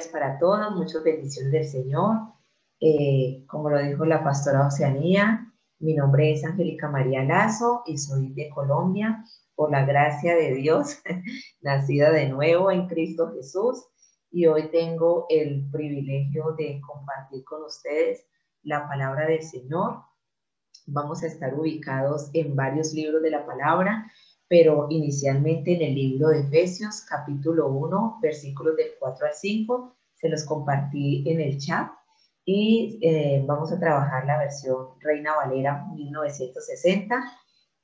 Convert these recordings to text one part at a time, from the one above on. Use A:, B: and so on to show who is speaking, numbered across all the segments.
A: días para todos, muchas bendiciones del Señor. Eh, como lo dijo la pastora Oceanía, mi nombre es Angélica María Lazo y soy de Colombia, por la gracia de Dios, nacida de nuevo en Cristo Jesús. Y hoy tengo el privilegio de compartir con ustedes la palabra del Señor. Vamos a estar ubicados en varios libros de la palabra pero inicialmente en el libro de Efesios, capítulo 1, versículos del 4 al 5, se los compartí en el chat y eh, vamos a trabajar la versión Reina Valera 1960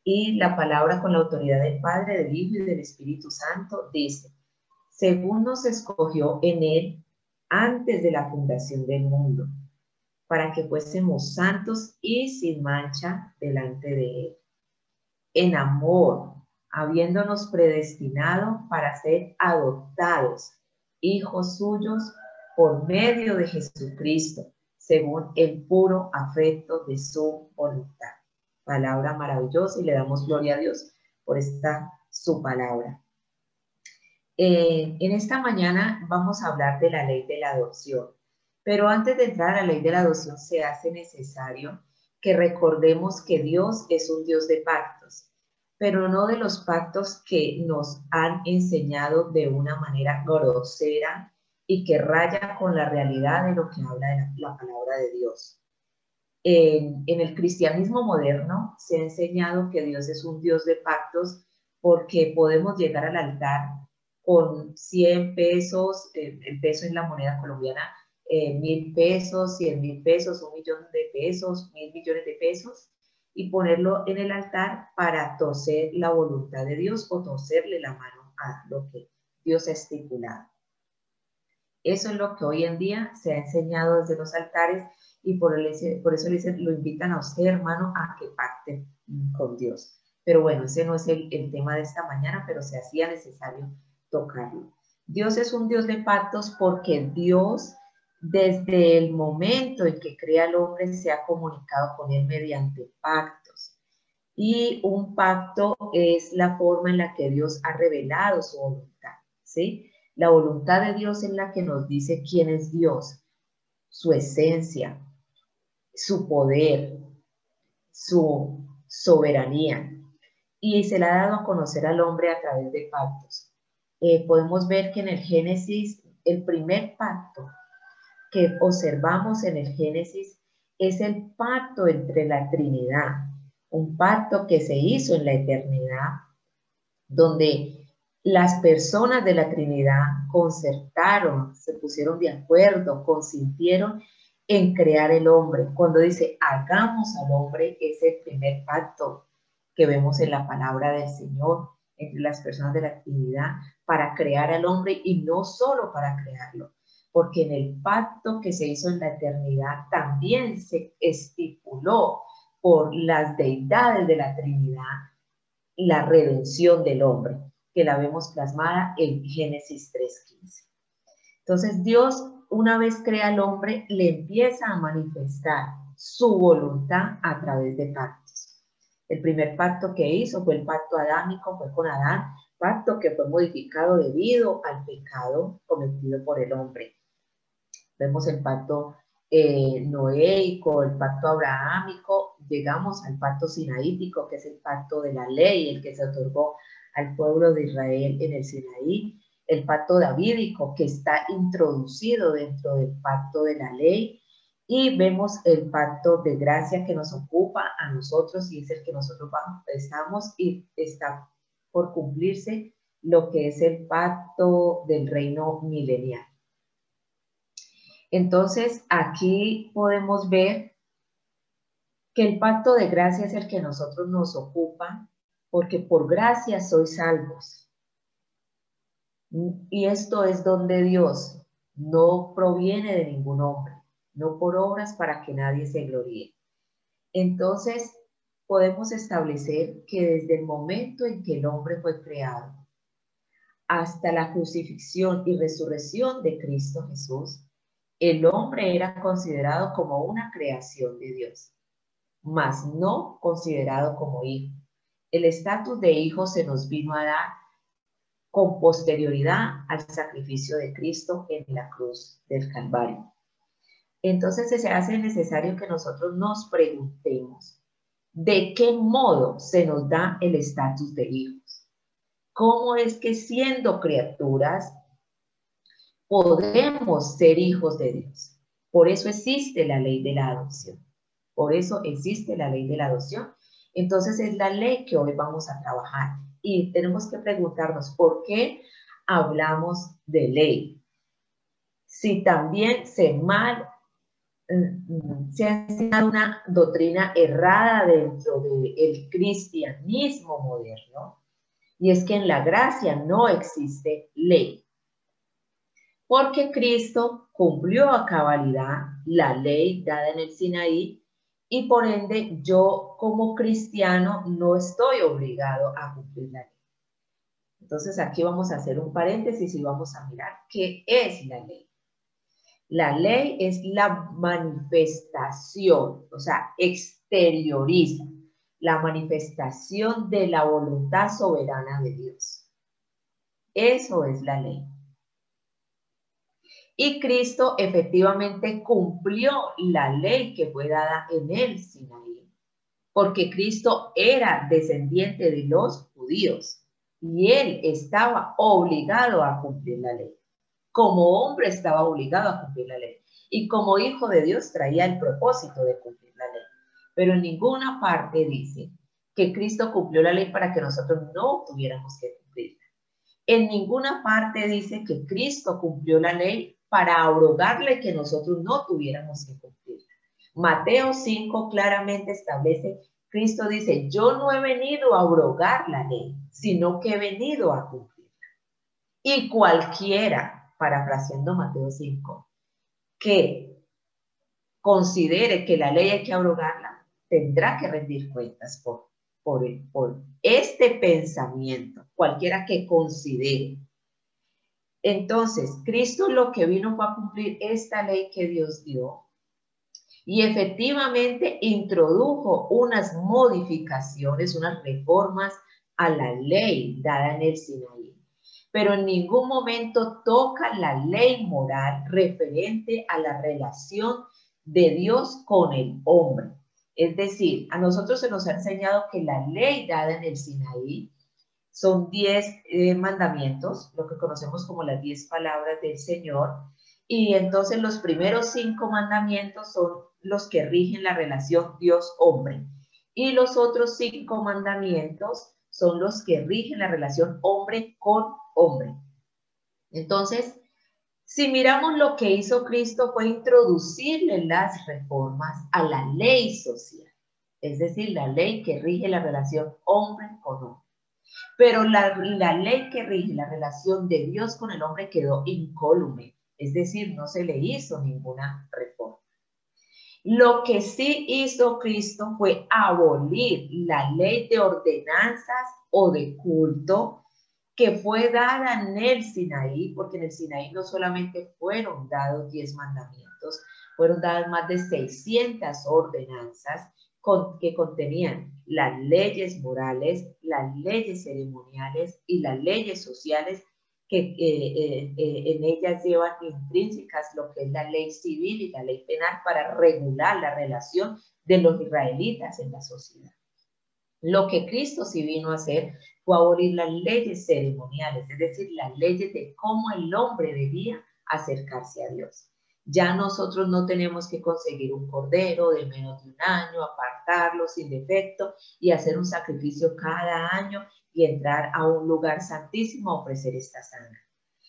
A: y la palabra con la autoridad del Padre, del Hijo y del Espíritu Santo dice, según nos escogió en él antes de la fundación del mundo, para que fuésemos santos y sin mancha delante de él. En amor, habiéndonos predestinado para ser adoptados, hijos suyos, por medio de Jesucristo, según el puro afecto de su voluntad. Palabra maravillosa y le damos gloria a Dios por esta su palabra. Eh, en esta mañana vamos a hablar de la ley de la adopción, pero antes de entrar a la ley de la adopción se hace necesario que recordemos que Dios es un Dios de pactos pero no de los pactos que nos han enseñado de una manera grosera y que raya con la realidad de lo que habla la, palabra de Dios. En, el cristianismo moderno se ha enseñado que Dios es un Dios de pactos porque podemos llegar al altar con 100 pesos, el peso en la moneda colombiana, eh, mil pesos, 100 mil pesos, un millón de pesos, mil millones de pesos, y ponerlo en el altar para torcer la voluntad de Dios o torcerle la mano a lo que Dios ha estipulado. Eso es lo que hoy en día se ha enseñado desde los altares y por, eso le lo invitan a usted, hermano, a que pacte con Dios. Pero bueno, ese no es el tema de esta mañana, pero se hacía necesario tocarlo. Dios es un Dios de pactos porque Dios desde el momento en que crea al hombre se ha comunicado con él mediante pactos. Y un pacto es la forma en la que Dios ha revelado su voluntad, ¿sí? La voluntad de Dios es la que nos dice quién es Dios, su esencia, su poder, su soberanía. Y se la ha dado a conocer al hombre a través de pactos. Eh, podemos ver que en el Génesis, el primer pacto que observamos en el Génesis es el pacto entre la Trinidad, un pacto que se hizo en la eternidad, donde las personas de la Trinidad concertaron, se pusieron de acuerdo, consintieron en crear el hombre. Cuando dice hagamos al hombre, es el primer pacto que vemos en la palabra del Señor entre las personas de la Trinidad para crear al hombre y no solo para crearlo, porque en el pacto que se hizo en la eternidad también se estipuló por las deidades de la Trinidad la redención del hombre, que la vemos plasmada en Génesis 3.15. Entonces Dios, una vez crea al hombre, le empieza a manifestar su voluntad a través de pactos. El primer pacto que hizo fue el pacto adámico, fue con Adán, pacto que fue modificado debido al pecado cometido por el hombre. Vemos el pacto eh, noéico, el pacto abrahámico, llegamos al pacto sinaítico, que es el pacto de la ley, el que se otorgó al pueblo de Israel en el Sinaí, el pacto davídico, que está introducido dentro del pacto de la ley, y vemos el pacto de gracia que nos ocupa a nosotros y es el que nosotros estamos y está por cumplirse lo que es el pacto del reino milenial. Entonces, aquí podemos ver que el pacto de gracia es el que nosotros nos ocupa, porque por gracia sois salvos. Y esto es donde Dios no proviene de ningún hombre, no por obras para que nadie se gloríe. Entonces, podemos establecer que desde el momento en que el hombre fue creado hasta la crucifixión y resurrección de Cristo Jesús, el hombre era considerado como una creación de Dios, mas no considerado como hijo. El estatus de hijo se nos vino a dar con posterioridad al sacrificio de Cristo en la cruz del Calvario. Entonces se hace necesario que nosotros nos preguntemos, ¿de qué modo se nos da el estatus de hijos? ¿Cómo es que siendo criaturas podemos ser hijos de Dios? Por eso existe la ley de la adopción. Por eso existe la ley de la adopción. Entonces es la ley que hoy vamos a trabajar. Y tenemos que preguntarnos, ¿por qué hablamos de ley? Si también se mal se ha enseñado una doctrina errada dentro del cristianismo moderno, y es que en la gracia no existe ley, porque Cristo cumplió a cabalidad la ley dada en el Sinaí, y por ende yo como cristiano no estoy obligado a cumplir la ley. Entonces aquí vamos a hacer un paréntesis y vamos a mirar qué es la ley. La ley es la manifestación, o sea, exterioriza la manifestación de la voluntad soberana de Dios. Eso es la ley. Y Cristo efectivamente cumplió la ley que fue dada en el Sinaí, porque Cristo era descendiente de los judíos y él estaba obligado a cumplir la ley como hombre estaba obligado a cumplir la ley y como hijo de Dios traía el propósito de cumplir la ley. Pero en ninguna parte dice que Cristo cumplió la ley para que nosotros no tuviéramos que cumplirla. En ninguna parte dice que Cristo cumplió la ley para abrogarle que nosotros no tuviéramos que cumplirla. Mateo 5 claramente establece, Cristo dice, yo no he venido a abrogar la ley, sino que he venido a cumplirla. Y cualquiera parafraseando Mateo 5, que considere que la ley hay que abrogarla, tendrá que rendir cuentas por, por este pensamiento, cualquiera que considere. Entonces, Cristo lo que vino fue a cumplir esta ley que Dios dio y efectivamente introdujo unas modificaciones, unas reformas a la ley dada en el Sinaí pero en ningún momento toca la ley moral referente a la relación de Dios con el hombre. Es decir, a nosotros se nos ha enseñado que la ley dada en el Sinaí son diez eh, mandamientos, lo que conocemos como las diez palabras del Señor, y entonces los primeros cinco mandamientos son los que rigen la relación Dios-hombre, y los otros cinco mandamientos son los que rigen la relación hombre con hombre. Entonces, si miramos lo que hizo Cristo fue introducirle las reformas a la ley social, es decir, la ley que rige la relación hombre con hombre. Pero la, la ley que rige la relación de Dios con el hombre quedó incólume, es decir, no se le hizo ninguna reforma. Lo que sí hizo Cristo fue abolir la ley de ordenanzas o de culto que fue dada en el Sinaí, porque en el Sinaí no solamente fueron dados diez mandamientos, fueron dadas más de 600 ordenanzas que contenían las leyes morales, las leyes ceremoniales y las leyes sociales que eh, eh, eh, en ellas llevan intrínsecas lo que es la ley civil y la ley penal para regular la relación de los israelitas en la sociedad. Lo que Cristo sí vino a hacer fue abolir las leyes ceremoniales, es decir, las leyes de cómo el hombre debía acercarse a Dios. Ya nosotros no tenemos que conseguir un cordero de menos de un año, apartarlo sin defecto y hacer un sacrificio cada año y entrar a un lugar santísimo a ofrecer esta sangre.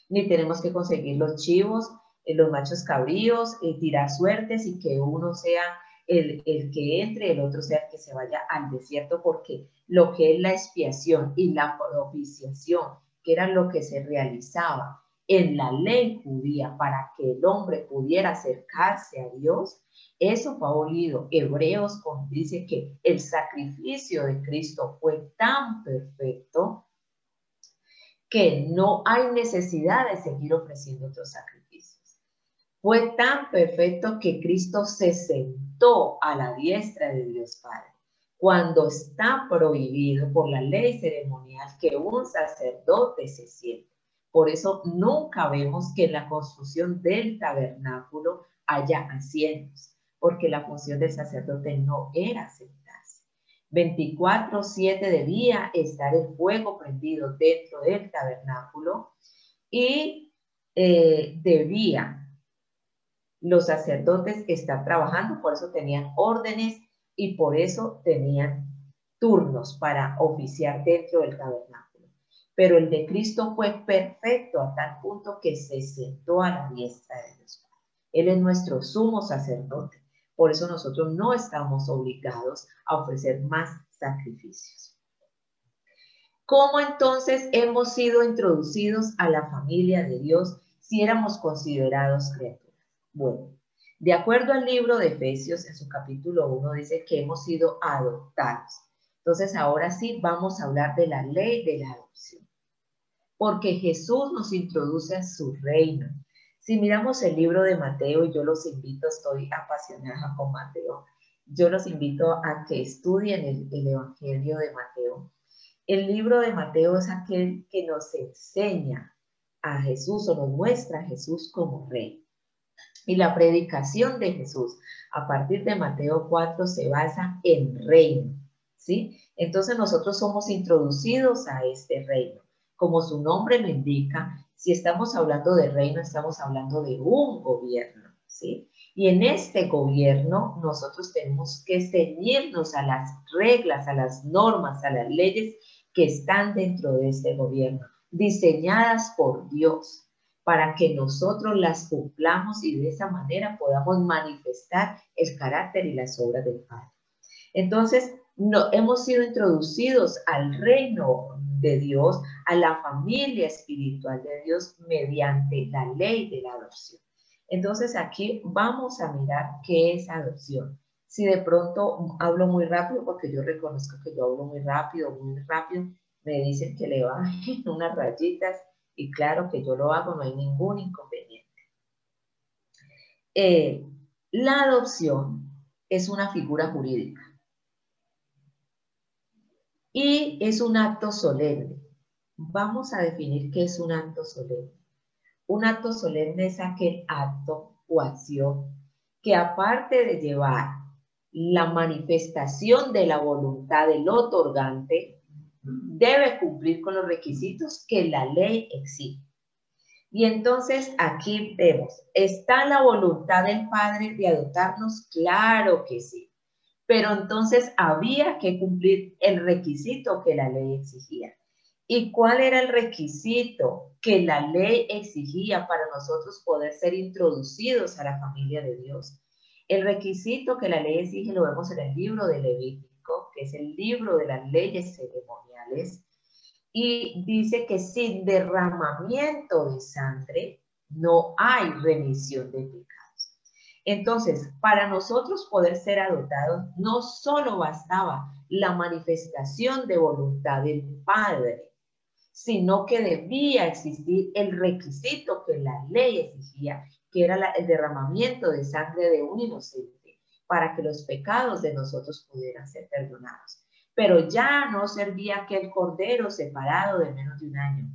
A: Ni tenemos que conseguir los chivos, eh, los machos cabríos, y tirar suertes y que uno sea el, que entre, el otro sea el que se vaya al desierto, porque lo que es la expiación y la propiciación, que era lo que se realizaba en la ley judía para que el hombre pudiera acercarse a Dios, eso fue abolido. Hebreos dice que el sacrificio de Cristo fue tan perfecto que no hay necesidad de seguir ofreciendo otros sacrificios. Fue tan perfecto que Cristo se sentó a la diestra de Dios Padre. cuando está prohibido por la ley ceremonial que un sacerdote se siente. Por eso nunca vemos que la construcción del tabernáculo haya asientos, porque la función del sacerdote no era sentarse. 24-7 debía estar el fuego prendido dentro del tabernáculo y eh, debía los sacerdotes estar trabajando, por eso tenían órdenes y por eso tenían turnos para oficiar dentro del tabernáculo. Pero el de Cristo fue perfecto a tal punto que se sentó a la diestra de Dios. Él es nuestro sumo sacerdote. Por eso nosotros no estamos obligados a ofrecer más sacrificios. ¿Cómo entonces hemos sido introducidos a la familia de Dios si éramos considerados criaturas? Bueno, de acuerdo al libro de Efesios, en su capítulo 1, dice que hemos sido adoptados. Entonces, ahora sí vamos a hablar de la ley de la adopción. Porque Jesús nos introduce a su reino. Si miramos el libro de Mateo, yo los invito, estoy apasionada con Mateo, yo los invito a que estudien el, el Evangelio de Mateo. El libro de Mateo es aquel que nos enseña a Jesús o nos muestra a Jesús como rey. Y la predicación de Jesús a partir de Mateo 4 se basa en reino, ¿sí? Entonces nosotros somos introducidos a este reino. Como su nombre lo indica, si estamos hablando de reino, estamos hablando de un gobierno, ¿sí? Y en este gobierno nosotros tenemos que ceñirnos a las reglas, a las normas, a las leyes que están dentro de este gobierno, diseñadas por Dios para que nosotros las cumplamos y de esa manera podamos manifestar el carácter y las obras del Padre. Entonces, no, hemos sido introducidos al reino de Dios, a la familia espiritual de Dios mediante la ley de la adopción. Entonces aquí vamos a mirar qué es adopción. Si de pronto hablo muy rápido, porque yo reconozco que yo hablo muy rápido, muy rápido, me dicen que le bajen unas rayitas y claro que yo lo hago, no hay ningún inconveniente. Eh, la adopción es una figura jurídica y es un acto solemne. Vamos a definir qué es un acto solemne. Un acto solemne es aquel acto o acción que aparte de llevar la manifestación de la voluntad del otorgante, debe cumplir con los requisitos que la ley exige. Y entonces aquí vemos, ¿está la voluntad del Padre de adoptarnos? Claro que sí. Pero entonces había que cumplir el requisito que la ley exigía. ¿Y cuál era el requisito que la ley exigía para nosotros poder ser introducidos a la familia de Dios? El requisito que la ley exige lo vemos en el libro de Levítico, que es el libro de las leyes ceremoniales y dice que sin derramamiento de sangre no hay remisión de pecados. Entonces, para nosotros poder ser adoptados, no solo bastaba la manifestación de voluntad del Padre, sino que debía existir el requisito que la ley exigía, que era el derramamiento de sangre de un inocente, para que los pecados de nosotros pudieran ser perdonados pero ya no servía aquel cordero separado de menos de un año.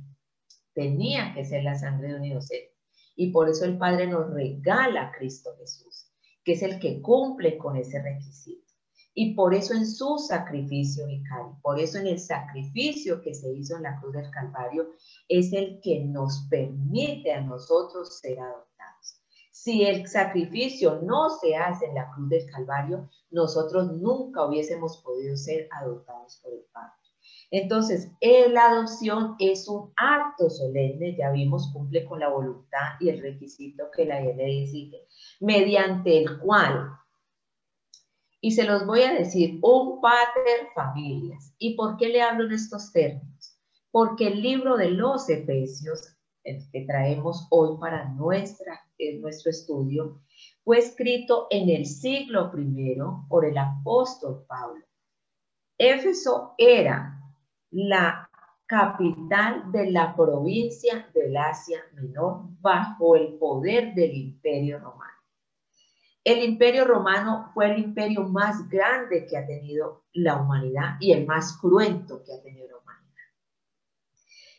A: Tenía que ser la sangre de un inocente. Y por eso el Padre nos regala a Cristo Jesús, que es el que cumple con ese requisito. Y por eso en su sacrificio vicario, por eso en el sacrificio que se hizo en la cruz del Calvario, es el que nos permite a nosotros ser adoptados. Si el sacrificio no se hace en la cruz del Calvario, nosotros nunca hubiésemos podido ser adoptados por el Padre. Entonces, la adopción es un acto solemne, ya vimos, cumple con la voluntad y el requisito que la ley exige, mediante el cual, y se los voy a decir, un pater familias. ¿Y por qué le hablo en estos términos? Porque el libro de los Efesios el que traemos hoy para nuestra, nuestro estudio, fue escrito en el siglo I por el apóstol Pablo. Éfeso era la capital de la provincia del Asia Menor bajo el poder del imperio romano. El imperio romano fue el imperio más grande que ha tenido la humanidad y el más cruento que ha tenido la humanidad.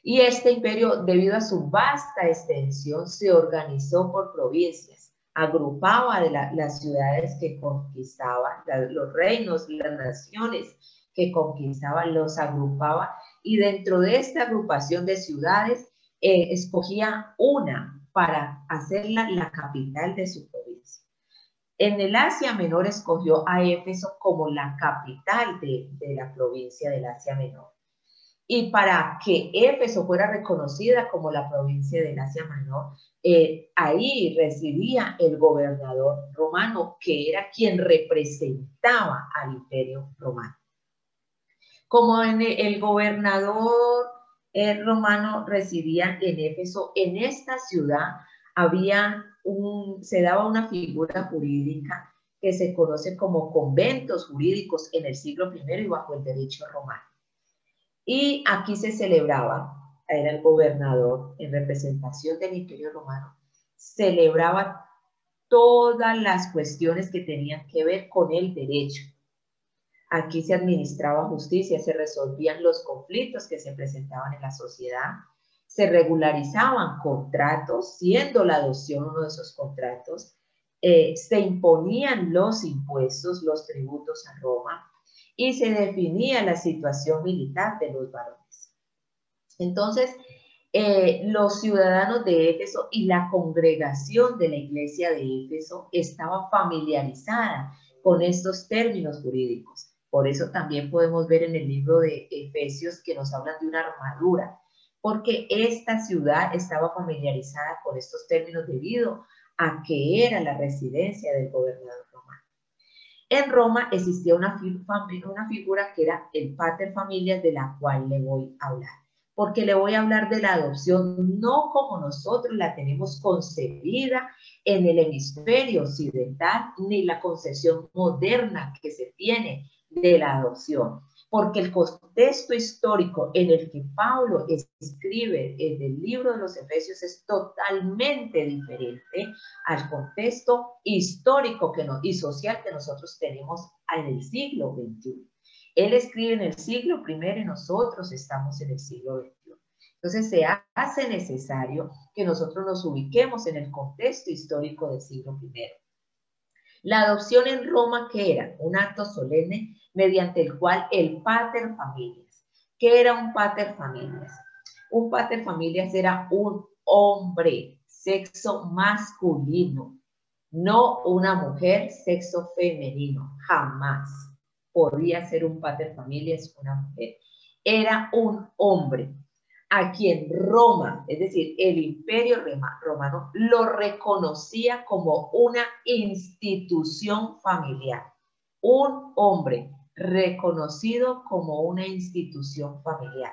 A: Y este imperio, debido a su vasta extensión, se organizó por provincias, agrupaba las ciudades que conquistaban, los reinos, las naciones que conquistaban, los agrupaba y dentro de esta agrupación de ciudades eh, escogía una para hacerla la capital de su provincia. En el Asia Menor escogió a Éfeso como la capital de, de la provincia del Asia Menor. Y para que Éfeso fuera reconocida como la provincia del Asia Menor, eh, ahí residía el gobernador romano, que era quien representaba al imperio romano. Como el, gobernador eh, romano residía en Éfeso, en esta ciudad había se daba una figura jurídica que se conoce como conventos jurídicos en el siglo I y bajo el derecho romano. Y aquí se celebraba, era el gobernador en representación del imperio romano, celebraba todas las cuestiones que tenían que ver con el derecho. Aquí se administraba justicia, se resolvían los conflictos que se presentaban en la sociedad, se regularizaban contratos, siendo la adopción uno de esos contratos, eh, se imponían los impuestos, los tributos a Roma, y se definía la situación militar de los varones. Entonces, eh, los ciudadanos de Éfeso y la congregación de la iglesia de Éfeso estaba familiarizada con estos términos jurídicos. Por eso también podemos ver en el libro de Efesios que nos hablan de una armadura, porque esta ciudad estaba familiarizada con estos términos debido a que era la residencia del gobernador en Roma existía una, una figura que era el pater familias de la cual le voy a hablar. Porque le voy a hablar de la adopción no como nosotros la tenemos concebida en el hemisferio occidental, ni la concepción moderna que se tiene de la adopción, porque el contexto histórico en el que Pablo escribe en el libro de los Efesios es totalmente diferente al contexto histórico que y social que nosotros tenemos en el siglo XXI. Él escribe en el siglo I y nosotros estamos en el siglo XXI. Entonces se hace necesario que nosotros nos ubiquemos en el contexto histórico del siglo I. La adopción en Roma, que era un acto solemne mediante el cual el pater familias, ¿qué era un pater familias? Un pater familias era un hombre, sexo masculino, no una mujer, sexo femenino, jamás podía ser un pater familias una mujer. Era un hombre a quien Roma, es decir, el imperio romano, lo reconocía como una institución familiar. Un hombre reconocido como una institución familiar.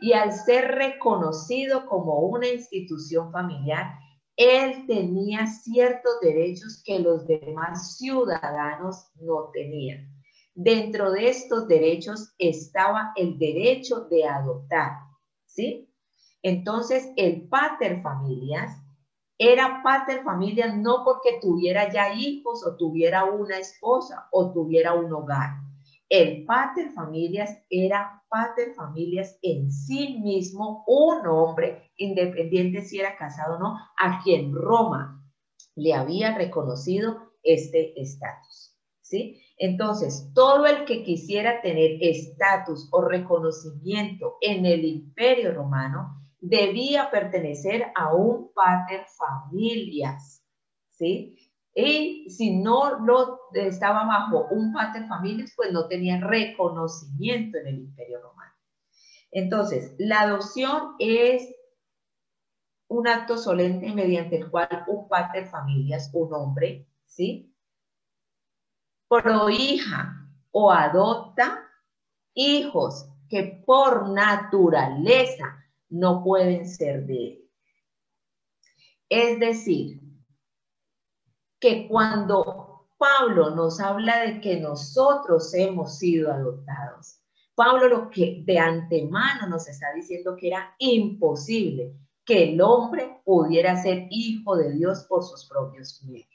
A: Y al ser reconocido como una institución familiar, él tenía ciertos derechos que los demás ciudadanos no tenían. Dentro de estos derechos estaba el derecho de adoptar, ¿sí? Entonces, el pater familias era pater familias no porque tuviera ya hijos o tuviera una esposa o tuviera un hogar. El pater familias era pater familias en sí mismo, un hombre, independiente si era casado o no, a quien Roma le había reconocido este estatus. ¿Sí? Entonces, todo el que quisiera tener estatus o reconocimiento en el imperio romano debía pertenecer a un pater familias, ¿sí? Y si no lo estaba bajo un pater familias, pues no tenía reconocimiento en el imperio romano. Entonces, la adopción es un acto solemne mediante el cual un pater familias, un hombre, ¿sí? prohija o adopta hijos que por naturaleza no pueden ser de él. Es decir, que cuando Pablo nos habla de que nosotros hemos sido adoptados, Pablo lo que de antemano nos está diciendo que era imposible que el hombre pudiera ser hijo de Dios por sus propios medios.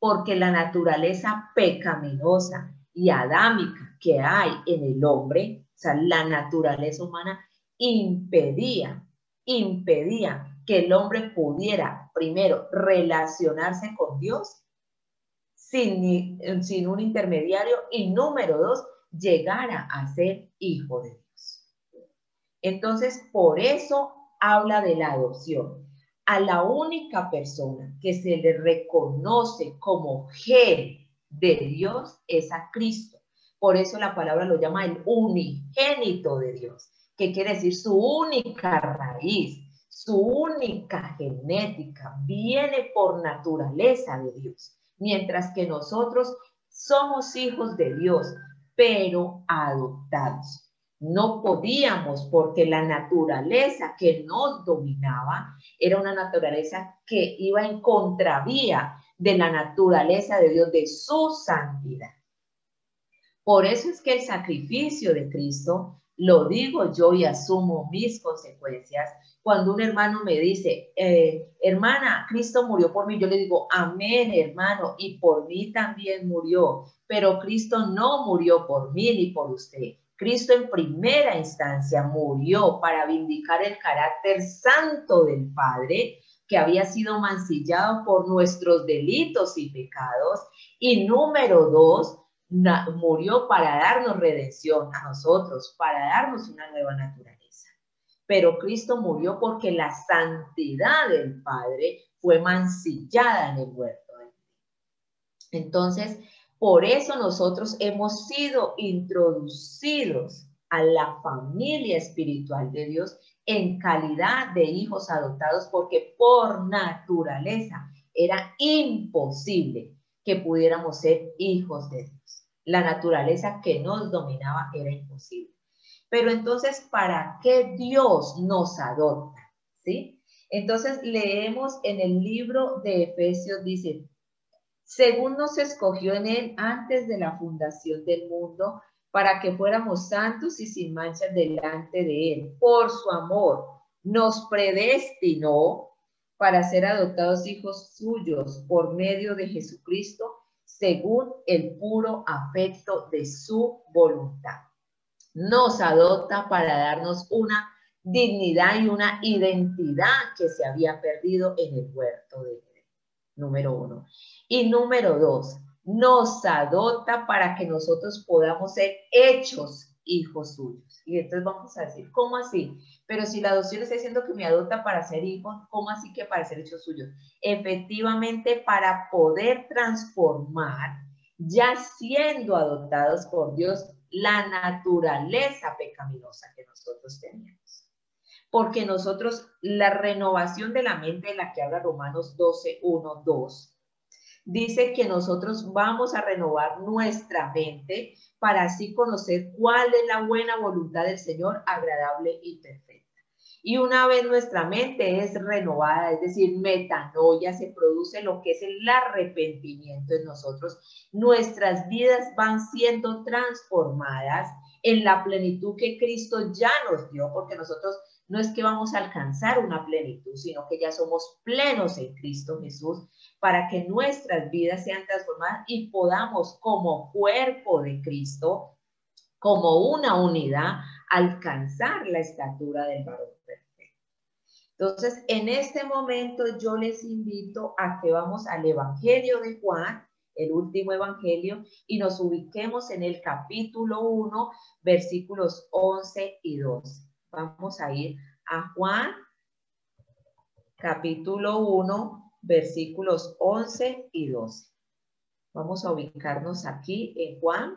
A: porque la naturaleza pecaminosa y adámica que hay en el hombre, o sea, la naturaleza humana, impedía, impedía que el hombre pudiera, primero, relacionarse con Dios sin, sin un intermediario y número dos, llegara a ser hijo de Dios. Entonces, por eso habla de la adopción. A la única persona que se le reconoce como gen de Dios es a Cristo. Por eso la palabra lo llama el unigénito de Dios, que quiere decir su única raíz, su única genética, viene por naturaleza de Dios, mientras que nosotros somos hijos de Dios, pero adoptados. No podíamos porque la naturaleza que nos dominaba era una naturaleza que iba en contravía de la naturaleza de Dios, de su santidad. Por eso es que el sacrificio de Cristo, lo digo yo y asumo mis consecuencias. Cuando un hermano me dice, eh, hermana, Cristo murió por mí, yo le digo, amén, hermano, y por mí también murió, pero Cristo no murió por mí ni por usted. Cristo en primera instancia murió para vindicar el carácter santo del Padre que había sido mancillado por nuestros delitos y pecados. Y número dos, murió para darnos redención a nosotros, para darnos una nueva naturaleza. Pero Cristo murió porque la santidad del Padre fue mancillada en el huerto. Entonces, por eso nosotros hemos sido introducidos a la familia espiritual de Dios en calidad de hijos adoptados porque por naturaleza era imposible que pudiéramos ser hijos de Dios. La naturaleza que nos dominaba era imposible. Pero entonces, ¿para qué Dios nos adopta? ¿Sí? Entonces leemos en el libro de Efesios, dice, según nos escogió en él antes de la fundación del mundo, para que fuéramos santos y sin manchas delante de Él. Por su amor nos predestinó para ser adoptados hijos suyos por medio de Jesucristo, según el puro afecto de su voluntad. Nos adopta para darnos una dignidad y una identidad que se había perdido en el huerto de Edén. Número uno. Y número dos, nos adopta para que nosotros podamos ser hechos hijos suyos. Y entonces vamos a decir, ¿cómo así? Pero si la adopción está diciendo que me adopta para ser hijo, ¿cómo así que para ser hechos suyos? Efectivamente, para poder transformar, ya siendo adoptados por Dios, la naturaleza pecaminosa que nosotros teníamos. Porque nosotros, la renovación de la mente de la que habla Romanos 12, 1, 2, dice que nosotros vamos a renovar nuestra mente para así conocer cuál es la buena voluntad del Señor, agradable y perfecta. Y una vez nuestra mente es renovada, es decir, metanoia, se produce lo que es el arrepentimiento en nosotros, nuestras vidas van siendo transformadas en la plenitud que Cristo ya nos dio, porque nosotros no es que vamos a alcanzar una plenitud, sino que ya somos plenos en Cristo Jesús para que nuestras vidas sean transformadas y podamos como cuerpo de Cristo, como una unidad, alcanzar la estatura del varón perfecto. Entonces, en este momento yo les invito a que vamos al Evangelio de Juan, el último Evangelio, y nos ubiquemos en el capítulo 1, versículos 11 y 12. Vamos a ir a Juan, capítulo 1, versículos 11 y 12. Vamos a ubicarnos aquí en Juan.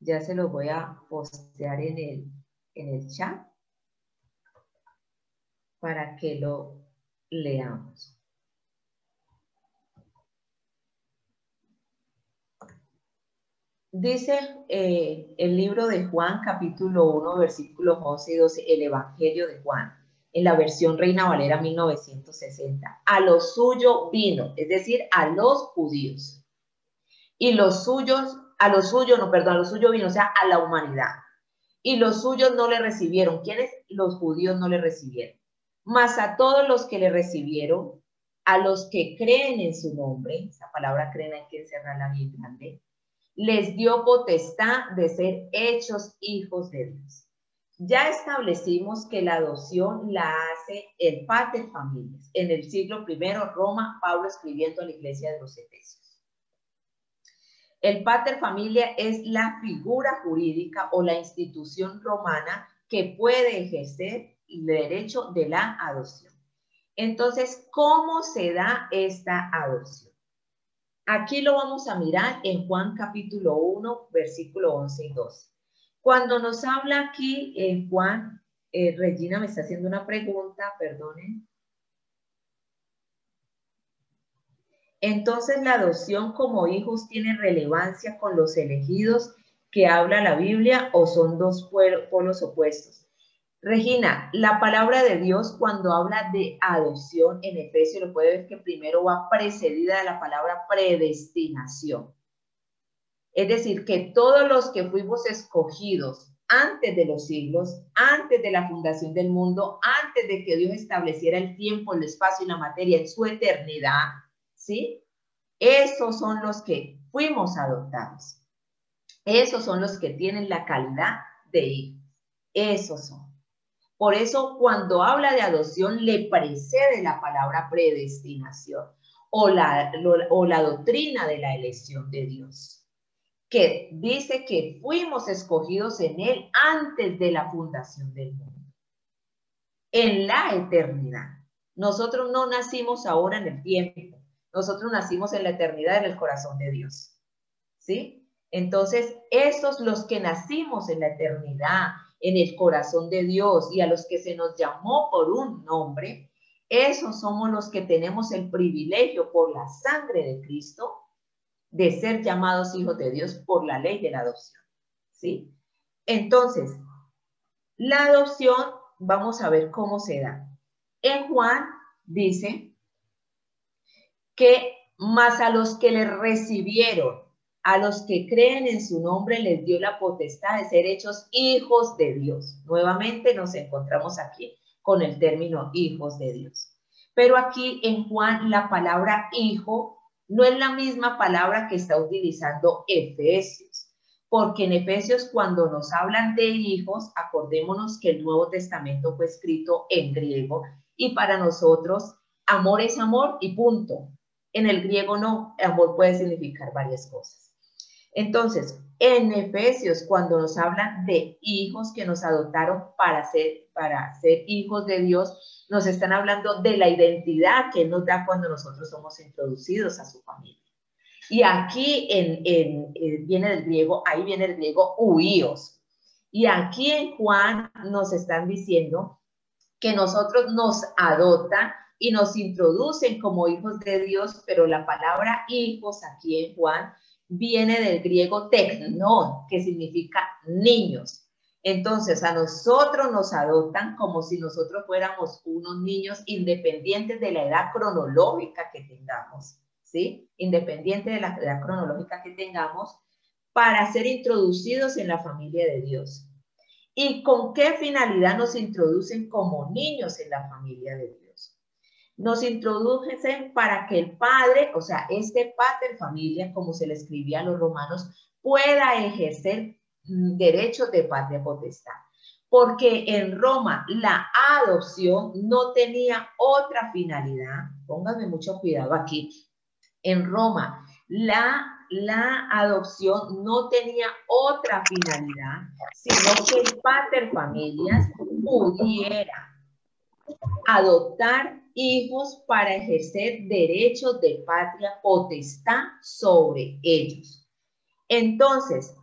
A: Ya se los voy a postear en el, en el chat para que lo leamos. Dice eh, el libro de Juan, capítulo 1, versículos 11 y 12, el Evangelio de Juan en la versión Reina Valera 1960. A lo suyo vino, es decir, a los judíos. Y los suyos, a los suyos, no, perdón, a los suyos vino, o sea, a la humanidad. Y los suyos no le recibieron. ¿Quiénes? Los judíos no le recibieron. Mas a todos los que le recibieron, a los que creen en su nombre, esa palabra creen hay que encerrarla bien grande, les dio potestad de ser hechos hijos de Dios. Ya establecimos que la adopción la hace el Pater Familias. En el siglo I, Roma, Pablo escribiendo a la iglesia de los Efesios. El Pater Familia es la figura jurídica o la institución romana que puede ejercer el derecho de la adopción. Entonces, ¿cómo se da esta adopción? Aquí lo vamos a mirar en Juan capítulo 1, versículo 11 y 12. Cuando nos habla aquí en eh, Juan, eh, Regina me está haciendo una pregunta, perdonen. Entonces la adopción como hijos tiene relevancia con los elegidos que habla la Biblia o son dos polos opuestos. Regina, la palabra de Dios cuando habla de adopción en Efesios lo puede ver que primero va precedida de la palabra predestinación. Es decir, que todos los que fuimos escogidos antes de los siglos, antes de la fundación del mundo, antes de que Dios estableciera el tiempo, el espacio y la materia en su eternidad, ¿sí? Esos son los que fuimos adoptados. Esos son los que tienen la calidad de hijos. Esos son. Por eso cuando habla de adopción le precede la palabra predestinación o la, o la doctrina de la elección de Dios que dice que fuimos escogidos en Él antes de la fundación del mundo, en la eternidad. Nosotros no nacimos ahora en el tiempo, nosotros nacimos en la eternidad en el corazón de Dios. ¿Sí? Entonces, esos los que nacimos en la eternidad, en el corazón de Dios y a los que se nos llamó por un nombre, esos somos los que tenemos el privilegio por la sangre de Cristo de ser llamados hijos de Dios por la ley de la adopción. ¿Sí? Entonces, la adopción, vamos a ver cómo se da. En Juan dice que más a los que le recibieron, a los que creen en su nombre, les dio la potestad de ser hechos hijos de Dios. Nuevamente nos encontramos aquí con el término hijos de Dios. Pero aquí en Juan la palabra hijo no es la misma palabra que está utilizando Efesios, porque en Efesios cuando nos hablan de hijos, acordémonos que el Nuevo Testamento fue escrito en griego y para nosotros amor es amor y punto. En el griego no, amor puede significar varias cosas. Entonces, en Efesios, cuando nos hablan de hijos que nos adoptaron para ser, para ser hijos de Dios, nos están hablando de la identidad que nos da cuando nosotros somos introducidos a su familia. Y aquí en, en, viene del griego, ahí viene el griego huíos. Y aquí en Juan nos están diciendo que nosotros nos adoptan y nos introducen como hijos de Dios, pero la palabra hijos aquí en Juan viene del griego technon, que significa niños. Entonces, a nosotros nos adoptan como si nosotros fuéramos unos niños independientes de la edad cronológica que tengamos, ¿sí? Independiente de la edad cronológica que tengamos, para ser introducidos en la familia de Dios. ¿Y con qué finalidad nos introducen como niños en la familia de Dios? Nos introducen para que el padre, o sea, este pater familia, como se le escribía a los romanos, pueda ejercer mm, derechos de patria potestad. Porque en Roma la adopción no tenía otra finalidad. Pónganme mucho cuidado aquí. En Roma la, la adopción no tenía otra finalidad, sino que el pater familias pudiera adoptar hijos para ejercer derechos de patria potestad sobre ellos. Entonces,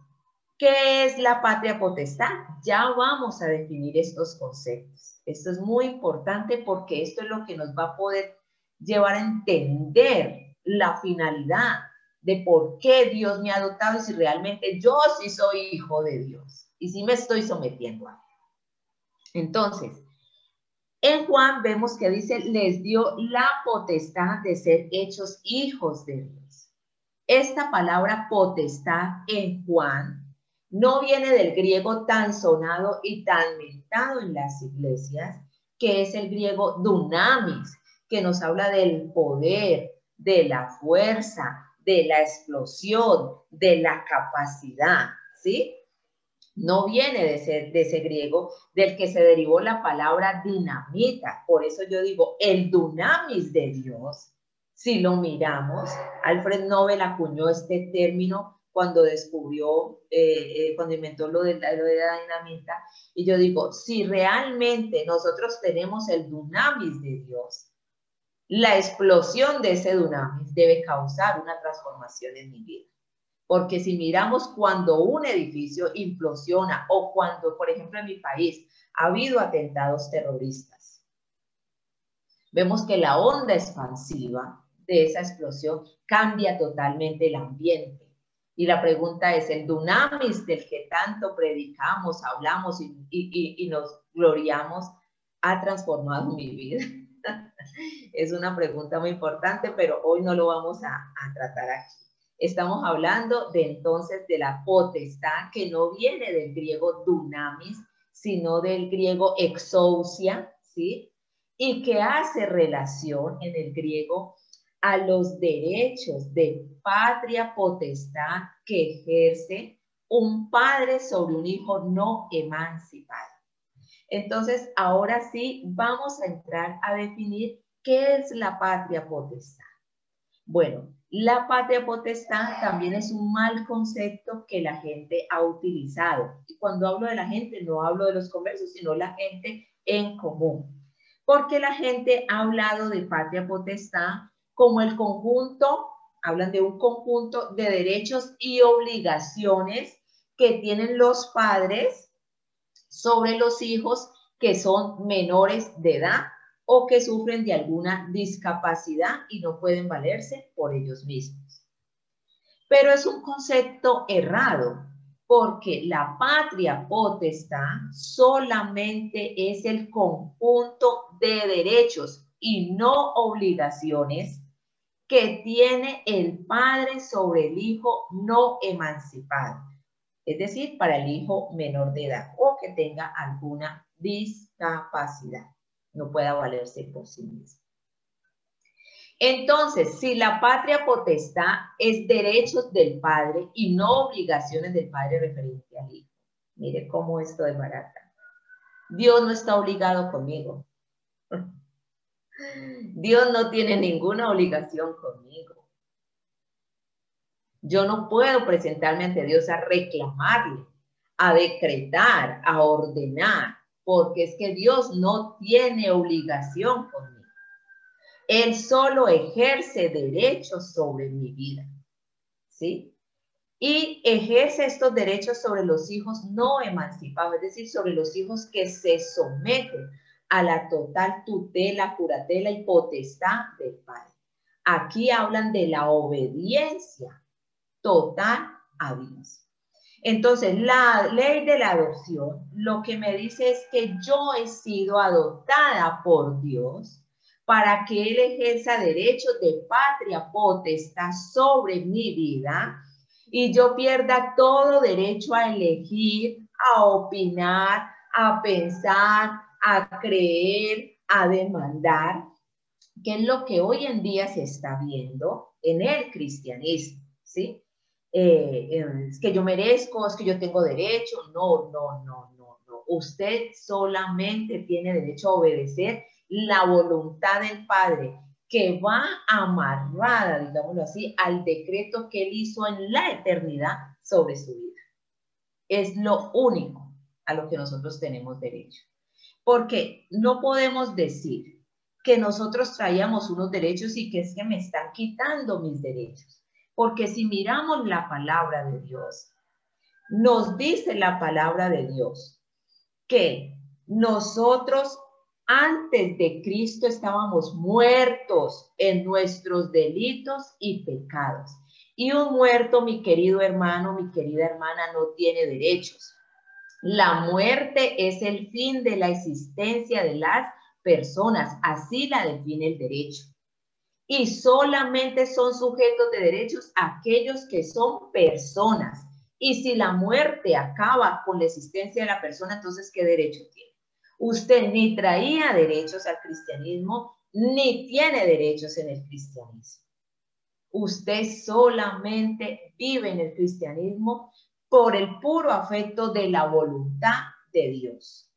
A: ¿qué es la patria potestad? Ya vamos a definir estos conceptos. Esto es muy importante porque esto es lo que nos va a poder llevar a entender la finalidad de por qué Dios me ha adoptado y si realmente yo sí soy hijo de Dios y si me estoy sometiendo a Él. Entonces, en Juan vemos que dice, les dio la potestad de ser hechos hijos de Dios. Esta palabra potestad en Juan no viene del griego tan sonado y tan mentado en las iglesias, que es el griego dunamis, que nos habla del poder, de la fuerza, de la explosión, de la capacidad, ¿sí? No viene de ese, griego del que se derivó la palabra dinamita. Por eso yo digo, el dunamis de Dios, si lo miramos, Alfred Nobel acuñó este término cuando descubrió, eh, eh, cuando inventó lo de, lo de la dinamita, y yo digo, si realmente nosotros tenemos el dunamis de Dios, la explosión de ese dunamis debe causar una transformación en mi vida. Porque si miramos cuando un edificio implosiona o cuando, por ejemplo, en mi país ha habido atentados terroristas, vemos que la onda expansiva de esa explosión cambia totalmente el ambiente. Y la pregunta es, ¿el dunamis del que tanto predicamos, hablamos y, nos gloriamos ha transformado mi vida? es una pregunta muy importante, pero hoy no lo vamos a, a tratar aquí. Estamos hablando de entonces de la potestad que no viene del griego dunamis, sino del griego exousia, ¿sí? Y que hace relación en el griego a los derechos de patria potestad que ejerce un padre sobre un hijo no emancipado. Entonces, ahora sí vamos a entrar a definir qué es la patria potestad. Bueno, la patria potestad también es un mal concepto que la gente ha utilizado. Y cuando hablo de la gente, no hablo de los comercios, sino la gente en común. Porque la gente ha hablado de patria potestad como el conjunto, hablan de un conjunto de derechos y obligaciones que tienen los padres sobre los hijos que son menores de edad o que sufren de alguna discapacidad y no pueden valerse por ellos mismos. Pero es un concepto errado, porque la patria potestad solamente es el conjunto de derechos y no obligaciones que tiene el padre sobre el hijo no emancipado, es decir, para el hijo menor de edad o que tenga alguna discapacidad no pueda valerse por sí mismo. Entonces, si la patria potestad es derechos del padre y no obligaciones del padre referente al hijo. Mire cómo esto de barata. Dios no está obligado conmigo. Dios no tiene ninguna obligación conmigo. Yo no puedo presentarme ante Dios a reclamarle, a decretar, a ordenar porque es que Dios no tiene obligación conmigo. Él solo ejerce derechos sobre mi vida. ¿Sí? Y ejerce estos derechos sobre los hijos no emancipados, es decir, sobre los hijos que se someten a la total tutela, curatela y potestad del Padre. Aquí hablan de la obediencia total a Dios. Entonces, la ley de la adopción lo que me dice es que yo he sido adoptada por Dios para que Él ejerza derechos de patria potestad sobre mi vida y yo pierda todo derecho a elegir, a opinar, a pensar, a creer, a demandar, que es lo que hoy en día se está viendo en el cristianismo, ¿sí? Eh, es que yo merezco, es que yo tengo derecho. No, no, no, no, no. Usted solamente tiene derecho a obedecer la voluntad del Padre que va amarrada, digámoslo así, al decreto que él hizo en la eternidad sobre su vida. Es lo único a lo que nosotros tenemos derecho. Porque no podemos decir que nosotros traíamos unos derechos y que es que me están quitando mis derechos. Porque si miramos la palabra de Dios, nos dice la palabra de Dios que nosotros antes de Cristo estábamos muertos en nuestros delitos y pecados. Y un muerto, mi querido hermano, mi querida hermana, no tiene derechos. La muerte es el fin de la existencia de las personas, así la define el derecho y solamente son sujetos de derechos aquellos que son personas. Y si la muerte acaba con la existencia de la persona, entonces, ¿qué derecho tiene? Usted ni traía derechos al cristianismo, ni tiene derechos en el cristianismo. Usted solamente vive en el cristianismo por el puro afecto de la voluntad de Dios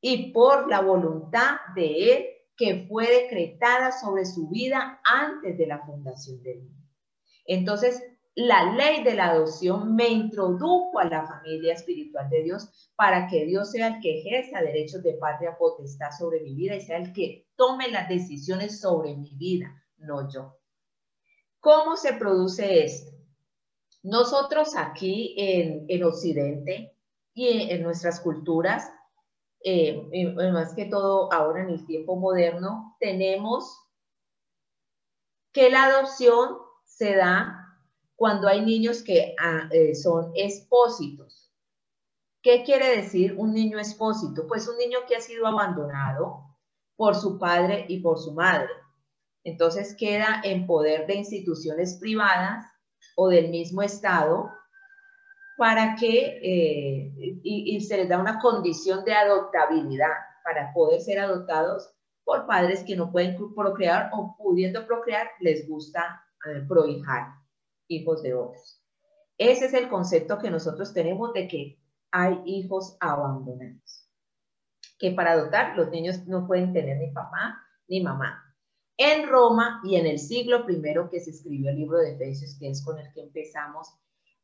A: y por la voluntad de Él que fue decretada sobre su vida antes de la fundación del mundo. Entonces, la ley de la adopción me introdujo a la familia espiritual de Dios para que Dios sea el que ejerza derechos de patria potestad sobre mi vida y sea el que tome las decisiones sobre mi vida, no yo. ¿Cómo se produce esto? Nosotros aquí en, Occidente y en, nuestras culturas, eh, más que todo ahora en el tiempo moderno, tenemos que la adopción se da cuando hay niños que ah, eh, son expósitos. ¿Qué quiere decir un niño expósito? Pues un niño que ha sido abandonado por su padre y por su madre. Entonces queda en poder de instituciones privadas o del mismo Estado para que, eh, y, se les da una condición de adoptabilidad para poder ser adoptados por padres que no pueden procrear o pudiendo procrear les gusta eh, prohijar hijos de otros. Ese es el concepto que nosotros tenemos de que hay hijos abandonados. Que para adoptar los niños no pueden tener ni papá ni mamá. En Roma y en el siglo primero que se escribió el libro de Efesios, que es con el que empezamos,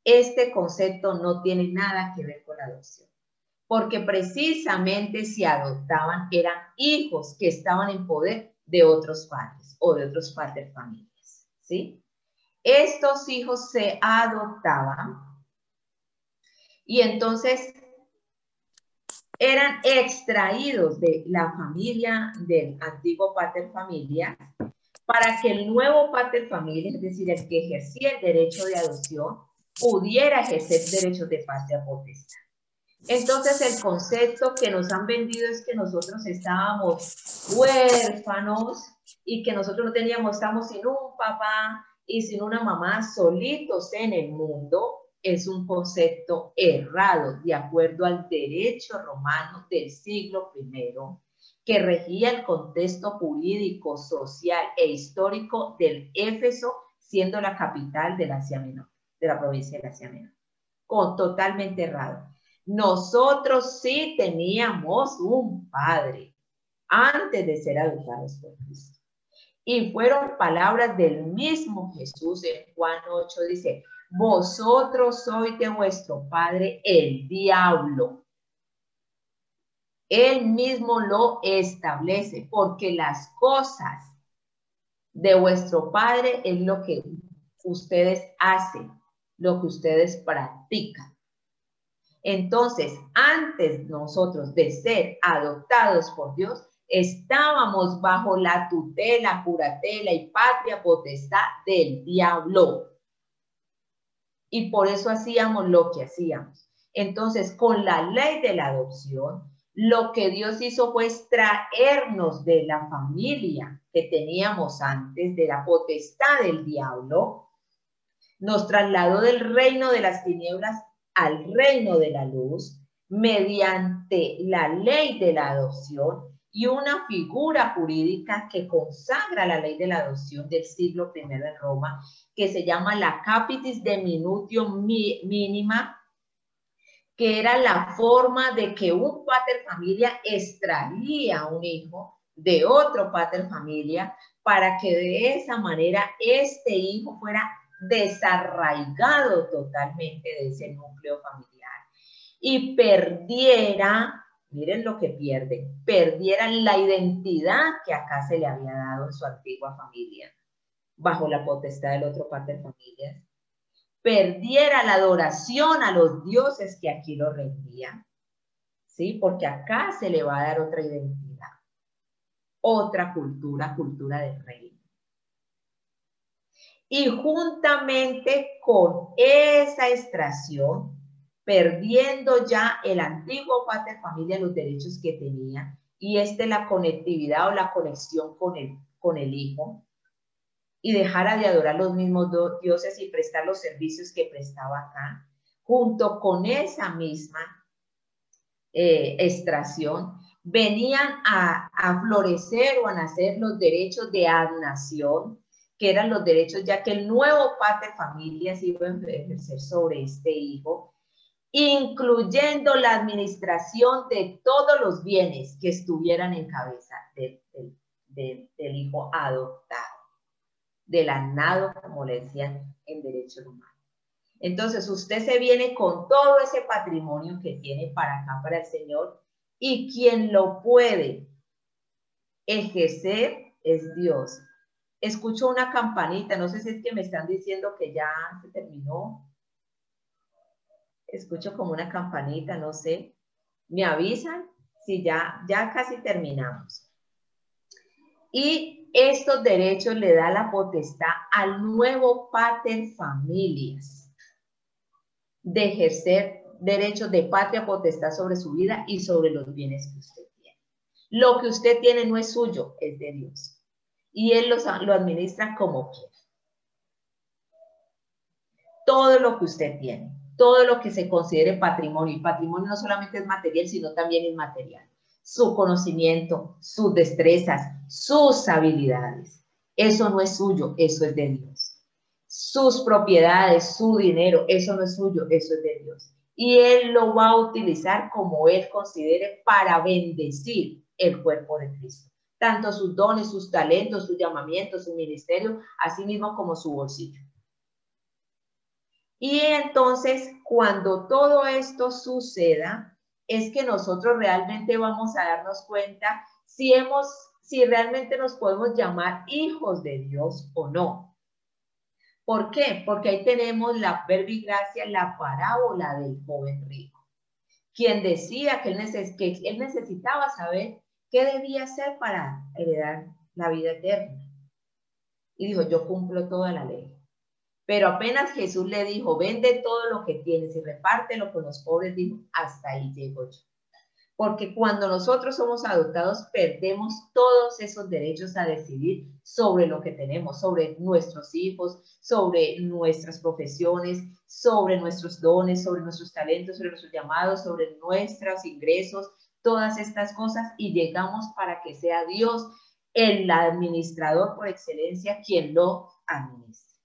A: este concepto no tiene nada que ver con la adopción. Porque precisamente si adoptaban eran hijos que estaban en poder de otros padres o de otros padres familias. ¿Sí? estos hijos se adoptaban y entonces eran extraídos de la familia del antiguo pater familia para que el nuevo pater familia, es decir, el que ejercía el derecho de adopción, pudiera ejercer derechos de patria potestad. Entonces el concepto que nos han vendido es que nosotros estábamos huérfanos y que nosotros no teníamos, estamos sin un papá, y sin una mamá solitos en el mundo es un concepto errado de acuerdo al derecho romano del siglo I que regía el contexto jurídico, social e histórico del Éfeso, siendo la capital de la Asia Menor, de la provincia de Asia Menor. Con totalmente errado. Nosotros sí teníamos un padre antes de ser adoptados por Cristo. Y fueron palabras del mismo Jesús en Juan 8, dice, vosotros sois de vuestro padre el diablo. Él mismo lo establece, porque las cosas de vuestro padre es lo que ustedes hacen, lo que ustedes practican. Entonces, antes nosotros de ser adoptados por Dios, estábamos bajo la tutela, curatela y patria potestad del diablo. Y por eso hacíamos lo que hacíamos. Entonces, con la ley de la adopción, lo que Dios hizo fue extraernos de la familia que teníamos antes, de la potestad del diablo, nos trasladó del reino de las tinieblas al reino de la luz mediante la ley de la adopción y una figura jurídica que consagra la ley de la adopción del siglo I en Roma, que se llama la capitis de minutio mínima, que era la forma de que un pater familia extraía un hijo de otro pater familia para que de esa manera este hijo fuera desarraigado totalmente de ese núcleo familiar y perdiera miren lo que pierden, perdieran la identidad que acá se le había dado en su antigua familia, bajo la potestad del otro padre de familias, perdiera la adoración a los dioses que aquí lo rendían, ¿sí? Porque acá se le va a dar otra identidad, otra cultura, cultura del reino. Y juntamente con esa extracción, perdiendo ya el antiguo de familia los derechos que tenía y este la conectividad o la conexión con el, con el hijo y dejara de adorar los mismos dioses y prestar los servicios que prestaba acá, junto con esa misma eh, extracción, venían a florecer o a nacer los derechos de adnación, que eran los derechos ya que el nuevo padre familia se iba a ejercer sobre este hijo, incluyendo la administración de todos los bienes que estuvieran en cabeza del, hijo adoptado, del anado, como le decían en derecho humano. Entonces usted se viene con todo ese patrimonio que tiene para acá, para el Señor, y quien lo puede ejercer es Dios. Escucho una campanita, no sé si es que me están diciendo que ya se terminó. Escucho como una campanita, no sé. Me avisan si ya, ya casi terminamos. Y estos derechos le da la potestad al nuevo pater familias de ejercer derechos de patria potestad sobre su vida y sobre los bienes que usted tiene. Lo que usted tiene no es suyo, es de Dios. Y Él lo administra como quiera. Todo lo que usted tiene, todo lo que se considere patrimonio, y patrimonio no solamente es material, sino también inmaterial. Su conocimiento, sus destrezas, sus habilidades. Eso no es suyo, eso es de Dios sus propiedades, su dinero, eso no es suyo, eso es de Dios. Y Él lo va a utilizar como Él considere para bendecir el cuerpo de Cristo. Tanto sus dones, sus talentos, su llamamiento, su ministerio, así mismo como su bolsillo. Y entonces, cuando todo esto suceda, es que nosotros realmente vamos a darnos cuenta si hemos, si realmente nos podemos llamar hijos de Dios o no. ¿Por qué? Porque ahí tenemos la verbigracia, la parábola del joven rico, quien decía que él, necesitaba saber qué debía hacer para heredar la vida eterna. Y dijo, yo cumplo toda la ley. Pero apenas Jesús le dijo, vende todo lo que tienes y repártelo con los pobres, dijo, hasta ahí llego yo. Porque cuando nosotros somos adoptados, perdemos todos esos derechos a decidir sobre lo que tenemos, sobre nuestros hijos, sobre nuestras profesiones, sobre nuestros dones, sobre nuestros talentos, sobre nuestros llamados, sobre nuestros ingresos, todas estas cosas y llegamos para que sea Dios el administrador por excelencia quien lo administre.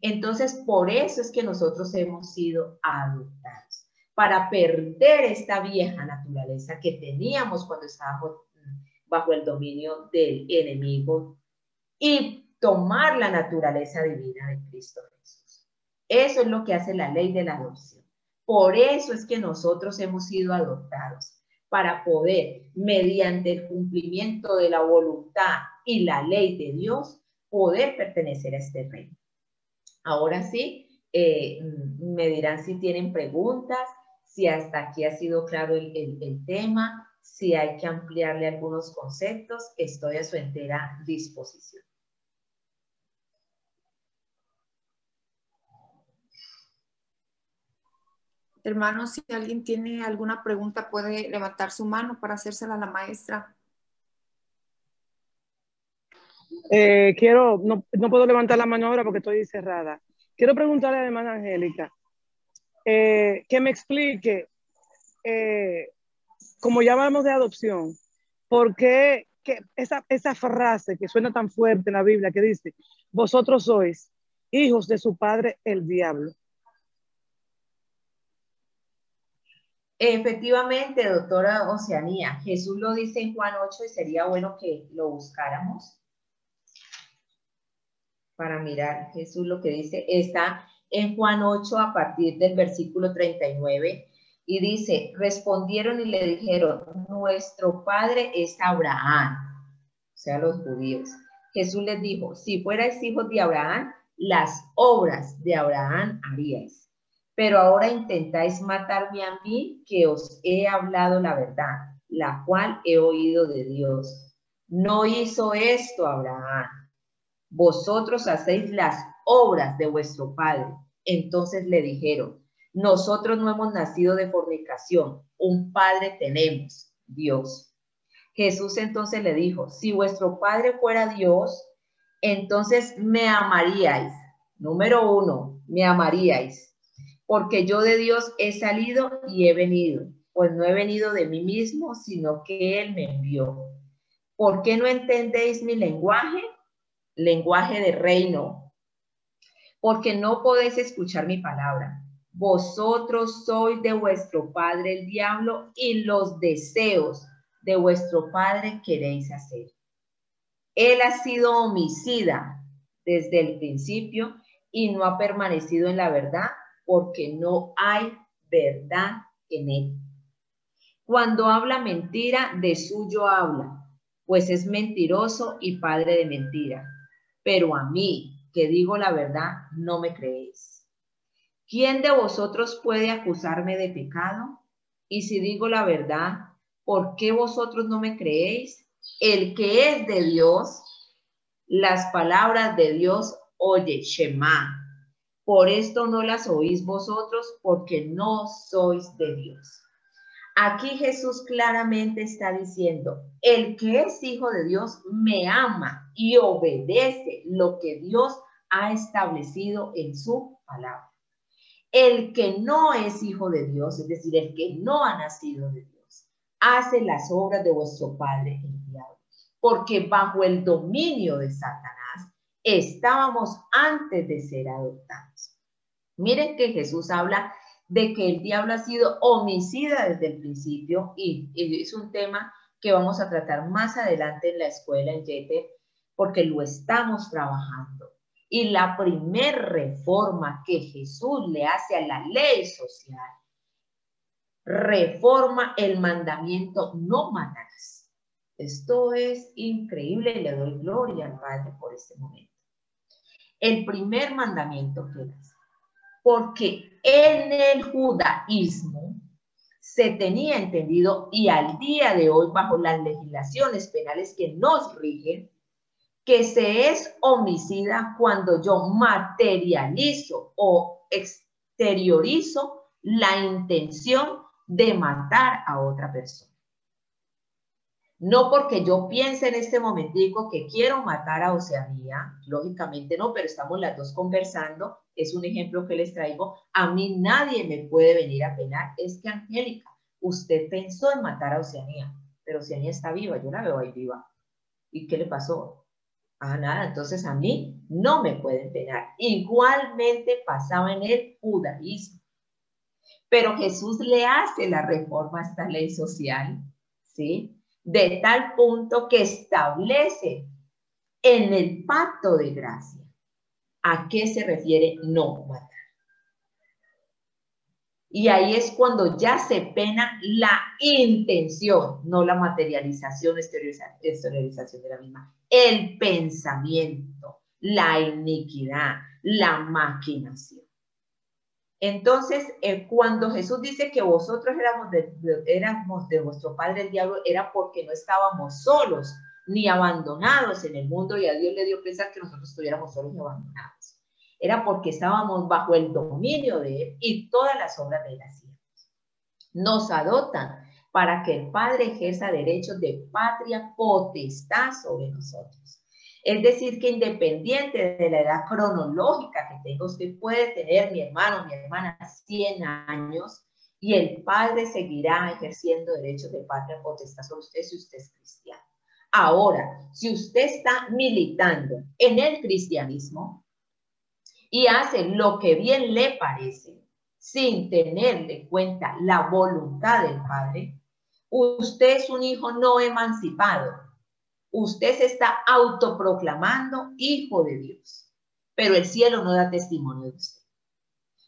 A: Entonces, por eso es que nosotros hemos sido adoptados para perder esta vieja naturaleza que teníamos cuando estábamos bajo el dominio del enemigo y tomar la naturaleza divina de Cristo Jesús. Eso es lo que hace la ley de la adopción. Por eso es que nosotros hemos sido adoptados, para poder, mediante el cumplimiento de la voluntad y la ley de Dios, poder pertenecer a este reino. Ahora sí, eh, me dirán si tienen preguntas, si hasta aquí ha sido claro el, tema, si hay que ampliarle algunos conceptos, estoy a su entera disposición.
B: Hermanos, si alguien tiene alguna pregunta, puede levantar su mano para hacérsela a la maestra.
C: Eh, quiero, no, puedo levantar la mano ahora porque estoy cerrada. Quiero preguntarle a la hermana Angélica, eh, que me explique, eh, como ya hablamos de adopción, por qué esa, esa frase que suena tan fuerte en la Biblia que dice, vosotros sois hijos de su padre el diablo.
A: Efectivamente, doctora Oceanía, Jesús lo dice en Juan 8 y sería bueno que lo buscáramos para mirar Jesús lo que dice. Está en Juan 8 a partir del versículo 39 y dice, respondieron y le dijeron, nuestro padre es Abraham, o sea, los judíos. Jesús les dijo, si fuerais hijos de Abraham, las obras de Abraham haríais. Pero ahora intentáis matarme a mí, que os he hablado la verdad, la cual he oído de Dios. No hizo esto Abraham. Vosotros hacéis las obras de vuestro padre. Entonces le dijeron, nosotros no hemos nacido de fornicación, un padre tenemos, Dios. Jesús entonces le dijo, si vuestro padre fuera Dios, entonces me amaríais. Número uno, me amaríais, porque yo de Dios he salido y he venido. pues no he venido de mí mismo, sino que Él me envió. ¿Por qué no entendéis mi lenguaje? Lenguaje de reino. Porque no podéis escuchar mi palabra. Vosotros sois de vuestro padre el diablo y los deseos de vuestro padre queréis hacer. Él ha sido homicida desde el principio y no ha permanecido en la verdad porque no hay verdad en él. Cuando habla mentira, de suyo habla, pues es mentiroso y padre de mentira. Pero a mí, que digo la verdad, no me creéis. ¿Quién de vosotros puede acusarme de pecado? Y si digo la verdad, ¿por qué vosotros no me creéis? El que es de Dios, las palabras de Dios oye, Shema. Por esto no las oís vosotros, porque no sois de Dios. Aquí Jesús claramente está diciendo, el que es hijo de Dios me ama y obedece lo que Dios ha establecido en su palabra. El que no es hijo de Dios, es decir, el que no ha nacido de Dios, hace las obras de vuestro Padre el diablo, porque bajo el dominio de Satanás estábamos antes de ser adoptados. Miren que Jesús habla de que el diablo ha sido homicida desde el principio y, es un tema que vamos a tratar más adelante en la escuela en Yete porque lo estamos trabajando. Y la primer reforma que Jesús le hace a la ley social, reforma el mandamiento no matarás. Esto es increíble le doy gloria al Padre por este momento. El primer mandamiento que hace porque en el judaísmo se tenía entendido y al día de hoy bajo las legislaciones penales que nos rigen, que se es homicida cuando yo materializo o exteriorizo la intención de matar a otra persona. No porque yo piense en este momentico que quiero matar a Oceanía, lógicamente no, pero estamos las dos conversando, es un ejemplo que les traigo, a mí nadie me puede venir a penar, es que Angélica, usted pensó en matar a Oceanía, pero Oceanía está viva, yo la veo ahí viva. ¿Y qué le pasó? Ah, nada, entonces a mí no me pueden penar. Igualmente pasaba en el judaísmo. Pero Jesús le hace la reforma a esta ley social, ¿sí? De tal punto que establece en el pacto de gracia a qué se refiere no matar. Y ahí es cuando ya se pena la intención, no la materialización, exteriorización de la misma, el pensamiento, la iniquidad, la maquinación. Entonces, eh, cuando Jesús dice que vosotros éramos de, éramos de vuestro padre el diablo, era porque no estábamos solos ni abandonados en el mundo y a Dios le dio pensar que nosotros estuviéramos solos y abandonados. Era porque estábamos bajo el dominio de Él y todas las obras de Él hacíamos. Nos adoptan para que el Padre ejerza derechos de patria potestad sobre nosotros. Es decir, que independiente de la edad cronológica que tenga, usted puede tener, mi hermano, mi hermana, 100 años y el padre seguirá ejerciendo derechos de patria potestad sobre usted si usted es cristiano. Ahora, si usted está militando en el cristianismo y hace lo que bien le parece, sin tener en cuenta la voluntad del padre, usted es un hijo no emancipado usted se está autoproclamando hijo de Dios, pero el cielo no da testimonio de usted.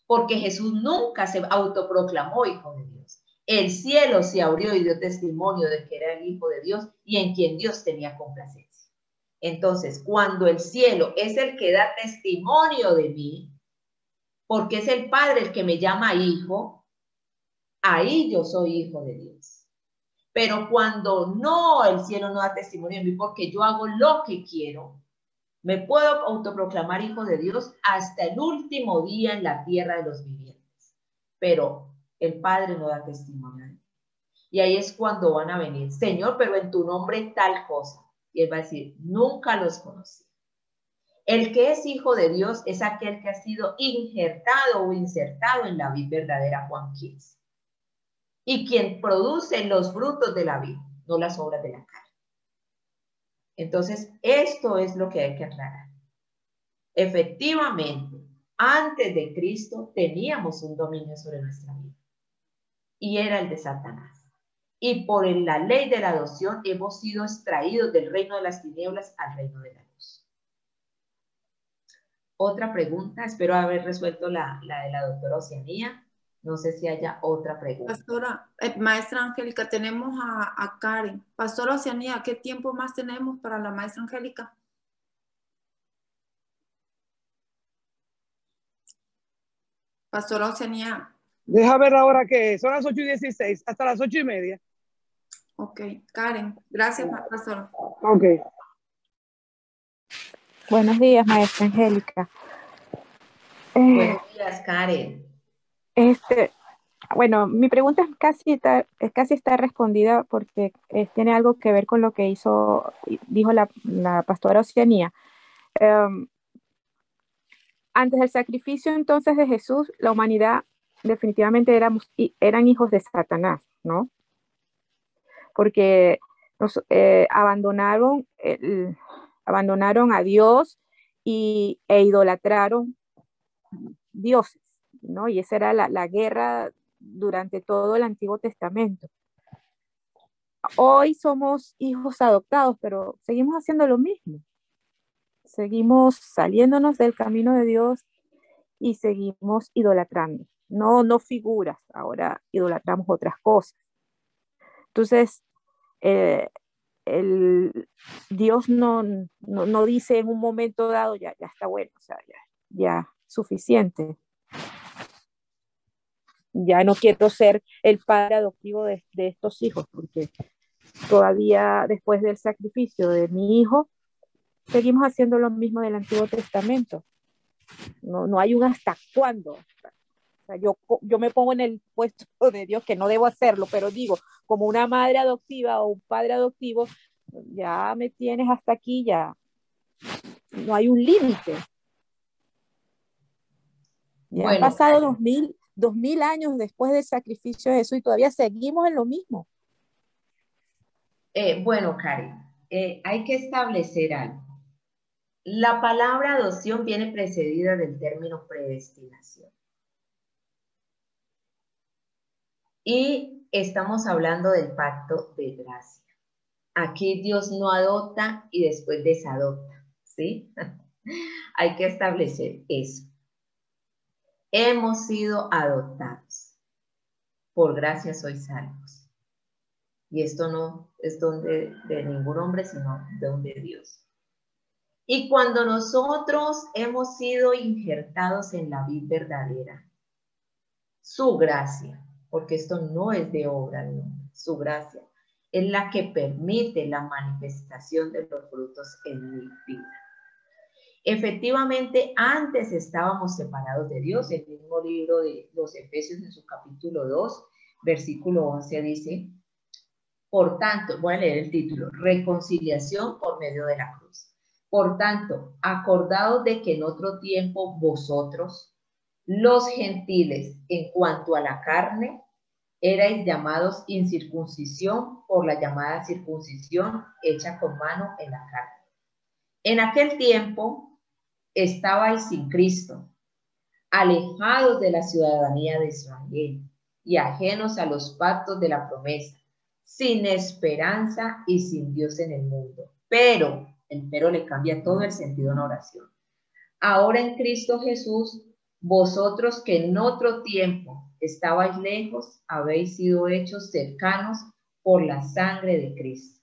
A: Porque Jesús nunca se autoproclamó hijo de Dios. El cielo se abrió y dio testimonio de que era el hijo de Dios y en quien Dios tenía complacencia. Entonces, cuando el cielo es el que da testimonio de mí, porque es el Padre el que me llama hijo, ahí yo soy hijo de Dios. Pero cuando no, el cielo no da testimonio de mí porque yo hago lo que quiero, me puedo autoproclamar hijo de Dios hasta el último día en la tierra de los vivientes. Pero el Padre no da testimonio. Y ahí es cuando van a venir, Señor, pero en tu nombre tal cosa. Y él va a decir, nunca los conocí. El que es hijo de Dios es aquel que ha sido injertado o insertado en la vida verdadera, Juan 15. Y quien produce los frutos de la vida, no las obras de la carne. Entonces, esto es lo que hay que aclarar. Efectivamente, antes de Cristo teníamos un dominio sobre nuestra vida y era el de Satanás. Y por la ley de la adopción hemos sido extraídos del reino de las tinieblas al reino de la luz. Otra pregunta, espero haber resuelto la, la de la doctora Oceanía. No sé si haya otra pregunta.
B: Pastora, eh, maestra Angélica, tenemos a, Karen. Pastora Oceanía, ¿qué tiempo más tenemos para la maestra Angélica? Pastora Oceanía.
C: Deja ver ahora qué Son las 8 y 16, hasta las 8 y media.
B: Ok, Karen. Gracias, pastora.
C: Ok.
D: Buenos días, maestra Angélica.
A: Buenos días, Karen.
D: Este, bueno, mi pregunta es casi está, casi está respondida porque eh, tiene algo que ver con lo que hizo, dijo la, pastora Oceanía. Em, antes del sacrificio entonces de Jesús, la humanidad definitivamente éramos, eran hijos de Satanás, ¿no? Porque nos eh, abandonaron, abandonaron a Dios y, e idolatraron dioses. ¿No? Y esa era la, guerra durante todo el Antiguo Testamento. Hoy somos hijos adoptados, pero seguimos haciendo lo mismo. Seguimos saliéndonos del camino de Dios y seguimos idolatrando. No, no figuras, ahora idolatramos otras cosas. Entonces, eh, el, Dios no, no, dice en un momento dado, ya, ya está bueno, o sea, ya, ya suficiente ya no quiero ser el padre adoptivo de, estos hijos, porque todavía después del sacrificio de mi hijo, seguimos haciendo lo mismo del Antiguo Testamento. No, no hay un hasta cuándo. yo, yo me pongo en el puesto de Dios que no debo hacerlo, pero digo, como una madre adoptiva o un padre adoptivo, ya me tienes hasta aquí, ya no hay un límite. Ya han pasado dos mil, dos mil años después del sacrificio de Jesús y todavía seguimos en lo mismo.
A: Eh, bueno, Karen, eh, hay que establecer algo. La palabra adopción viene precedida del término predestinación. Y estamos hablando del pacto de gracia. Aquí Dios no adopta y después desadopta, ¿sí? hay que establecer eso hemos sido adoptados. Por gracia sois salvos. Y esto no es donde de ningún hombre, sino de donde Dios. Y cuando nosotros hemos sido injertados en la vida verdadera, su gracia, porque esto no es de obra, no, su gracia, es la que permite la manifestación de los frutos en mi vida. Efectivamente, antes estábamos separados de Dios. El mismo libro de los Efesios en su capítulo 2, versículo 11 dice, por tanto, voy a leer el título, reconciliación por medio de la cruz. Por tanto, acordados de que en otro tiempo vosotros, los gentiles, en cuanto a la carne, erais llamados incircuncisión por la llamada circuncisión hecha con mano en la carne. En aquel tiempo, estabais sin Cristo, alejados de la ciudadanía de Israel y ajenos a los pactos de la promesa, sin esperanza y sin Dios en el mundo. Pero, el pero le cambia todo el sentido en oración. Ahora en Cristo Jesús, vosotros que en otro tiempo estabais lejos, habéis sido hechos cercanos por la sangre de Cristo.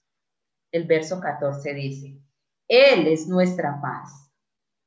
A: El verso 14 dice, Él es nuestra paz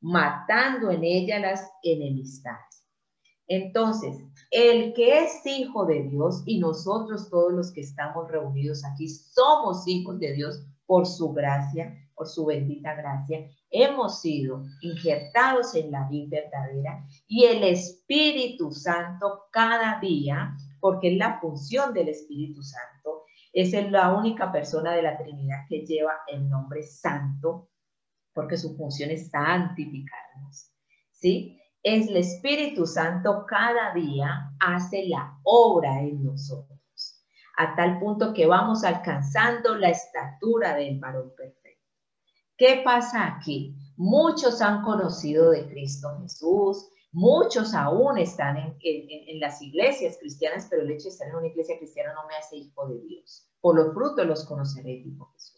A: matando en ella las enemistades. Entonces, el que es hijo de Dios y nosotros todos los que estamos reunidos aquí somos hijos de Dios por su gracia, por su bendita gracia, hemos sido injertados en la vida verdadera y el Espíritu Santo cada día, porque es la función del Espíritu Santo, es la única persona de la Trinidad que lleva el nombre santo, porque su función es santificarnos. ¿Sí? es el Espíritu Santo cada día hace la obra en nosotros, a tal punto que vamos alcanzando la estatura del varón perfecto. ¿Qué pasa aquí? Muchos han conocido de Cristo Jesús, muchos aún están en, las iglesias cristianas, pero el hecho de estar en una iglesia cristiana no me hace hijo de Dios. Por los frutos los conoceré, dijo Jesús.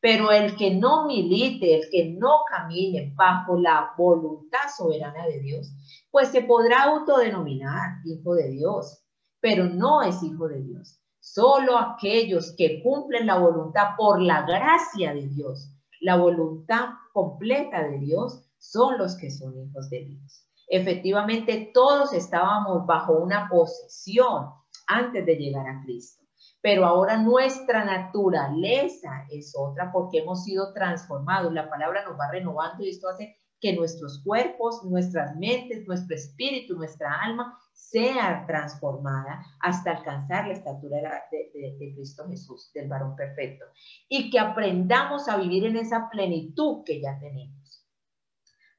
A: Pero el que no milite, el que no camine bajo la voluntad soberana de Dios, pues se podrá autodenominar hijo de Dios, pero no es hijo de Dios. Solo aquellos que cumplen la voluntad por la gracia de Dios, la voluntad completa de Dios, son los que son hijos de Dios. Efectivamente, todos estábamos bajo una posesión antes de llegar a Cristo pero ahora nuestra naturaleza es otra porque hemos sido transformados. La palabra nos va renovando y esto hace que nuestros cuerpos, nuestras mentes, nuestro espíritu, nuestra alma sea transformada hasta alcanzar la estatura de, de, Cristo Jesús, del varón perfecto. Y que aprendamos a vivir en esa plenitud que ya tenemos.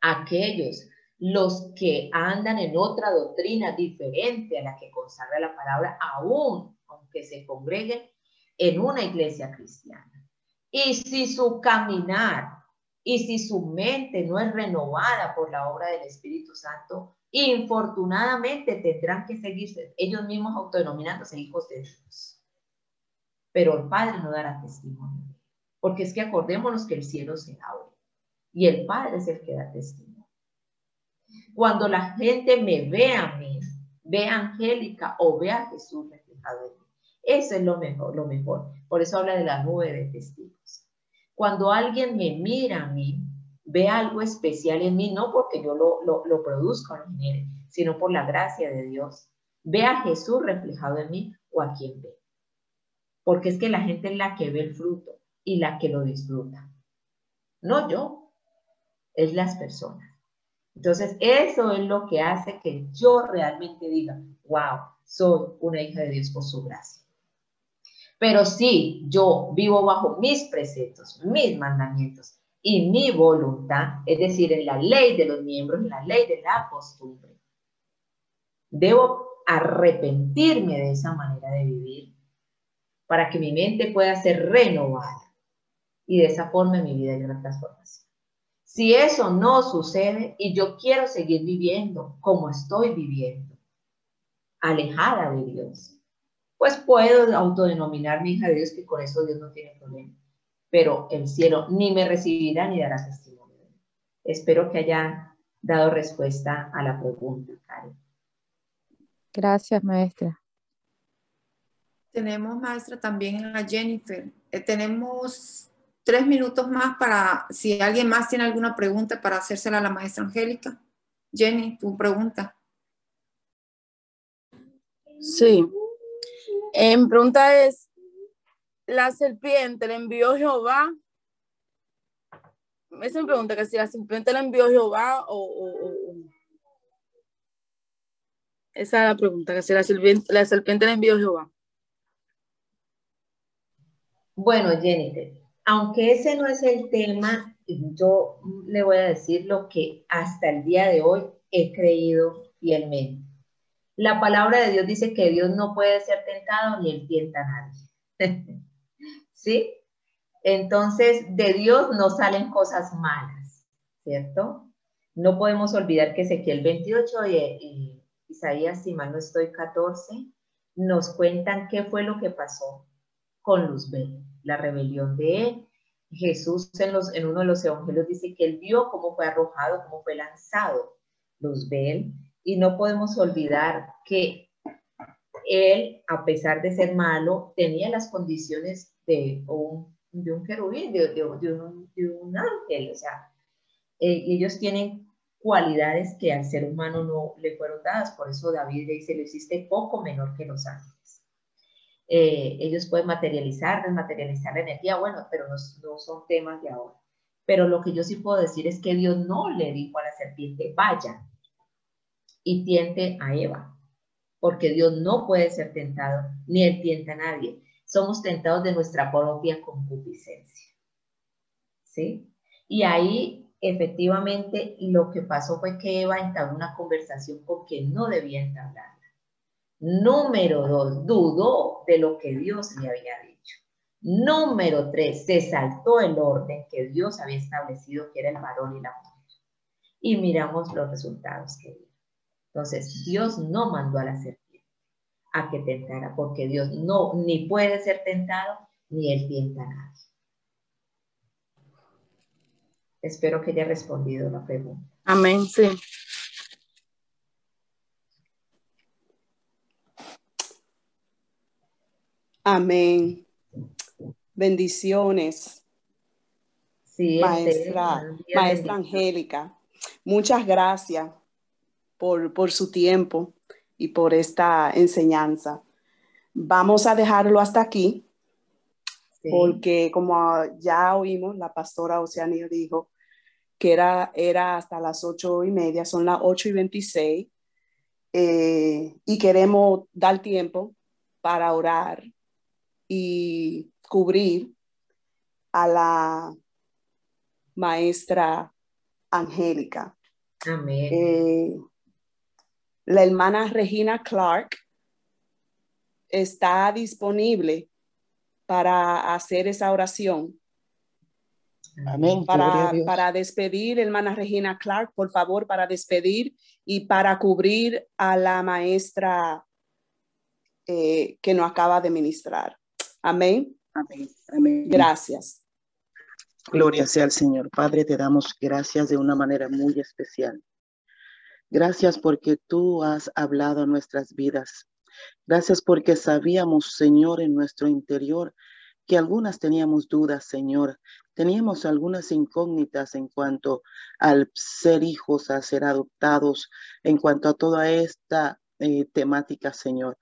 A: Aquellos, los que andan en otra doctrina diferente a la que consagra la palabra, aún que se congreguen en una iglesia cristiana. Y si su caminar y si su mente no es renovada por la obra del Espíritu Santo, infortunadamente tendrán que seguirse ellos mismos autodenominándose hijos de Dios. Pero el Padre no dará testimonio. Porque es que acordémonos que el cielo se abre y el Padre es el que da testimonio. Cuando la gente me ve a mí, ve a Angélica o ve a Jesús reflejado en eso es lo mejor, lo mejor. Por eso habla de la nube de testigos. Cuando alguien me mira a mí, ve algo especial en mí, no porque yo lo, lo, lo produzco en sino por la gracia de Dios. Ve a Jesús reflejado en mí o a quien ve. Porque es que la gente es la que ve el fruto y la que lo disfruta. No yo, es las personas. Entonces, eso es lo que hace que yo realmente diga, wow, soy una hija de Dios por su gracia. Pero si yo vivo bajo mis preceptos, mis mandamientos y mi voluntad, es decir, en la ley de los miembros, en la ley de la costumbre, debo arrepentirme de esa manera de vivir para que mi mente pueda ser renovada y de esa forma mi vida haya una transformación. Si eso no sucede y yo quiero seguir viviendo como estoy viviendo, alejada de Dios, pues puedo autodenominar mi hija de Dios, que con eso Dios no tiene problema. Pero el cielo ni me recibirá ni dará testimonio. Espero que haya dado respuesta a la pregunta, Karen.
D: Gracias, maestra.
B: Tenemos, maestra, también a Jennifer. Eh, tenemos tres minutos más para, si alguien más tiene alguna pregunta, para hacérsela a la maestra Angélica. Jenny, tu pregunta.
E: Sí, eh, pregunta es, ¿la serpiente le envió Jehová? Esa es mi pregunta, que si la serpiente le envió Jehová o, Esa es la pregunta, que si la serpiente, la serpiente le envió Jehová.
A: Bueno, Jennifer, aunque ese no es el tema, yo le voy a decir lo que hasta el día de hoy he creído fielmente. La palabra de Dios dice que Dios no puede ser tentado ni él tienta a nadie. ¿Sí? Entonces, de Dios no salen cosas malas, ¿cierto? No podemos olvidar que Ezequiel 28 y, Isaías, si mal no estoy, 14, nos cuentan qué fue lo que pasó con Luzbel, la rebelión de él. Jesús en, los, en uno de los evangelios dice que él vio cómo fue arrojado, cómo fue lanzado Luzbel y no podemos olvidar que él, a pesar de ser malo, tenía las condiciones de un, de un querubín, de, un, ángel. O sea, eh, ellos tienen cualidades que al ser humano no le fueron dadas. Por eso David le dice, lo hiciste poco menor que los ángeles. Eh, ellos pueden materializar, desmaterializar la energía, bueno, pero no, no son temas de ahora. Pero lo que yo sí puedo decir es que Dios no le dijo a la serpiente, vaya y tiente a Eva, porque Dios no puede ser tentado, ni él tienta a nadie. Somos tentados de nuestra propia concupiscencia. ¿Sí? Y ahí efectivamente lo que pasó fue que Eva entabló una conversación con quien no debía entablarla. Número dos, dudó de lo que Dios le había dicho. Número tres, se saltó el orden que Dios había establecido que era el varón y la mujer. Y miramos los resultados que dio. Entonces, Dios no mandó a la serpiente a que tentara, porque Dios no ni puede ser tentado, ni él tienta a nadie. Espero que haya respondido la pregunta.
E: Amén, sí.
F: Amén. Bendiciones.
A: Sí,
F: maestra, maestra Angélica. Muchas gracias por, por su tiempo y por esta enseñanza. Vamos a dejarlo hasta aquí, porque como ya oímos, la pastora Oceanía dijo que era, era hasta las ocho y media, son las ocho y veintiséis, eh, y queremos dar tiempo para orar y cubrir a la maestra Angélica.
A: Amén.
F: Eh, la hermana Regina Clark está disponible para hacer esa oración.
G: Amén.
F: Para, para despedir, hermana Regina Clark, por favor, para despedir y para cubrir a la maestra eh, que nos acaba de ministrar. Amén.
G: Amén. Amén.
F: Gracias.
G: Gloria sea al Señor. Padre, te damos gracias de una manera muy especial. Gracias porque tú has hablado a nuestras vidas. Gracias porque sabíamos, Señor, en nuestro interior que algunas teníamos dudas, Señor. Teníamos algunas incógnitas en cuanto al ser hijos, a ser adoptados, en cuanto a toda esta eh, temática, Señor.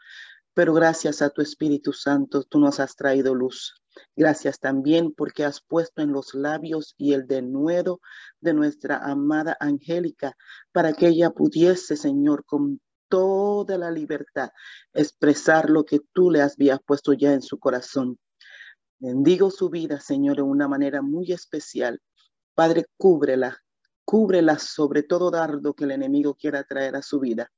G: Pero gracias a tu Espíritu Santo, tú nos has traído luz. Gracias también porque has puesto en los labios y el denuedo de nuestra amada Angélica para que ella pudiese, Señor, con toda la libertad, expresar lo que tú le habías puesto ya en su corazón. Bendigo su vida, Señor, de una manera muy especial. Padre, cúbrela, cúbrela sobre todo dardo que el enemigo quiera traer a su vida.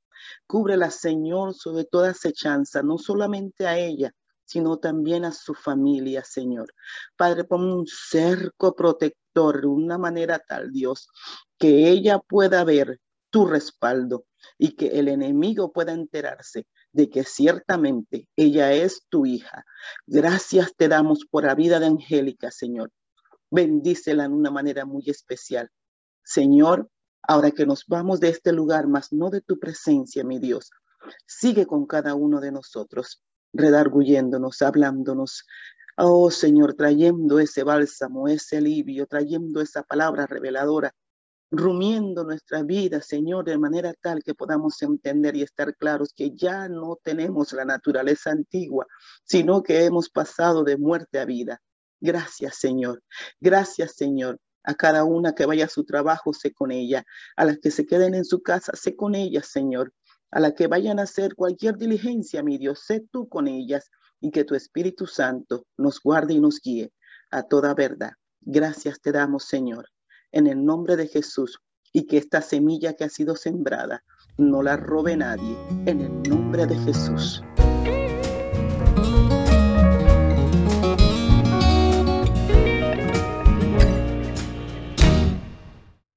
G: Cúbrela, Señor, sobre toda acechanza, no solamente a ella, sino también a su familia, Señor. Padre, pon un cerco protector de una manera tal, Dios, que ella pueda ver tu respaldo y que el enemigo pueda enterarse de que ciertamente ella es tu hija. Gracias te damos por la vida de Angélica, Señor. Bendícela en una manera muy especial. Señor, ahora que nos vamos de este lugar, más no de tu presencia, mi Dios, sigue con cada uno de nosotros redarguyéndonos, hablándonos. Oh Señor, trayendo ese bálsamo, ese alivio, trayendo esa palabra reveladora, rumiendo nuestra vida, Señor, de manera tal que podamos entender y estar claros que ya no tenemos la naturaleza antigua, sino que hemos pasado de muerte a vida. Gracias, Señor. Gracias, Señor. A cada una que vaya a su trabajo, sé con ella. A las que se queden en su casa, sé con ellas, Señor a la que vayan a hacer cualquier diligencia, mi Dios, sé tú con ellas y que tu Espíritu Santo nos guarde y nos guíe a toda verdad. Gracias te damos, Señor, en el nombre de Jesús y que esta semilla que ha sido sembrada no la robe nadie, en el nombre de Jesús.